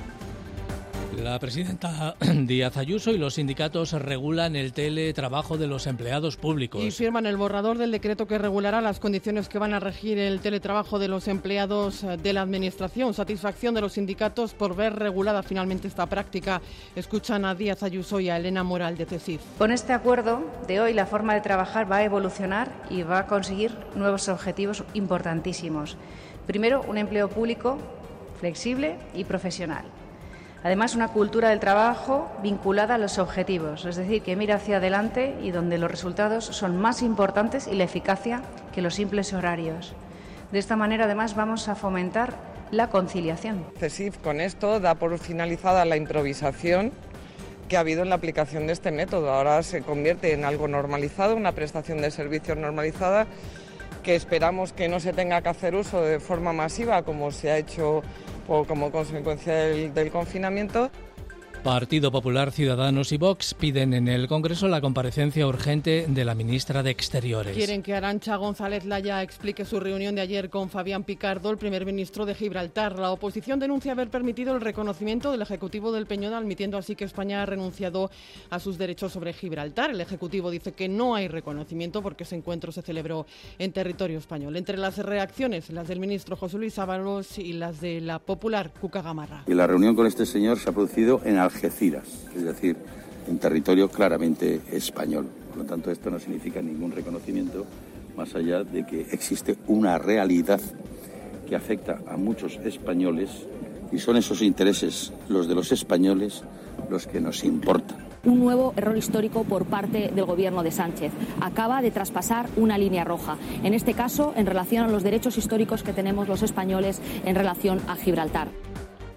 La presidenta Díaz Ayuso y los sindicatos regulan el teletrabajo de los empleados públicos. Y firman el borrador del decreto que regulará las condiciones que van a regir el teletrabajo de los empleados de la Administración. Satisfacción de los sindicatos por ver regulada finalmente esta práctica. Escuchan a Díaz Ayuso y a Elena Moral de CESIF. Con este acuerdo de hoy la forma de trabajar va a evolucionar y va a conseguir nuevos objetivos importantísimos. Primero, un empleo público flexible y profesional. Además, una cultura del trabajo vinculada a los objetivos, es decir, que mira hacia adelante y donde los resultados son más importantes y la eficacia que los simples horarios. De esta manera, además, vamos a fomentar la conciliación. CESIF con esto da por finalizada la improvisación que ha habido en la aplicación de este método. Ahora se convierte en algo normalizado, una prestación de servicios normalizada que esperamos que no se tenga que hacer uso de forma masiva como se ha hecho o como consecuencia del, confinamiento. Partido Popular, Ciudadanos y Vox piden en el Congreso la comparecencia urgente de la ministra de Exteriores. Quieren que Arancha González Laya explique su reunión de ayer con Fabián Picardo, el primer ministro de Gibraltar. La oposición denuncia haber permitido el reconocimiento del Ejecutivo del Peñón, admitiendo así que España ha renunciado a sus derechos sobre Gibraltar. El Ejecutivo dice que no hay reconocimiento porque ese encuentro se celebró en territorio español. Entre las reacciones, las del ministro José Luis Ábalos y las de la popular Cuca Gamarra. Y la reunión con este señor se ha producido en Algeciras, es decir, en territorio claramente español. Por lo tanto, esto no significa ningún reconocimiento más allá de que existe una realidad que afecta a muchos españoles y son esos intereses, los de los españoles, los que nos importan. Un nuevo error histórico por parte del gobierno de Sánchez. Acaba de traspasar una línea roja, en este caso en relación a los derechos históricos que tenemos los españoles en relación a Gibraltar.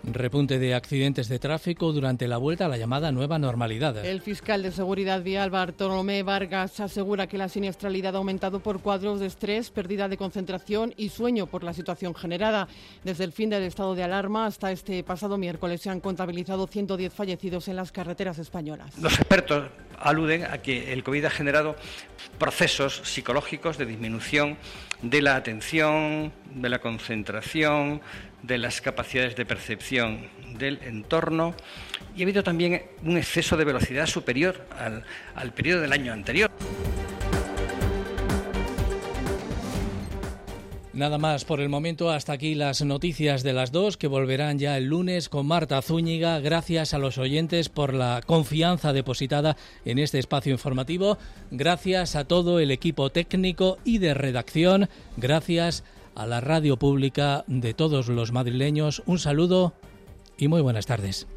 Repunte de accidentes de tráfico durante la vuelta a la llamada nueva normalidad. El fiscal de Seguridad Vial, Bartolomé Vargas, asegura que la siniestralidad ha aumentado por cuadros de estrés, pérdida de concentración y sueño por la situación generada. Desde el fin del estado de alarma hasta este pasado miércoles se han contabilizado 110 fallecidos en las carreteras españolas. Los expertos aluden a que el COVID ha generado procesos psicológicos de disminución de la atención, de la concentración, de las capacidades de percepción del entorno y ha habido también un exceso de velocidad superior al, al periodo del año anterior. Nada más por el momento, hasta aquí las noticias de las dos que volverán ya el lunes con Marta Zúñiga. Gracias a los oyentes por la confianza depositada en este espacio informativo. Gracias a todo el equipo técnico y de redacción. Gracias a la radio pública de todos los madrileños. Un saludo y muy buenas tardes.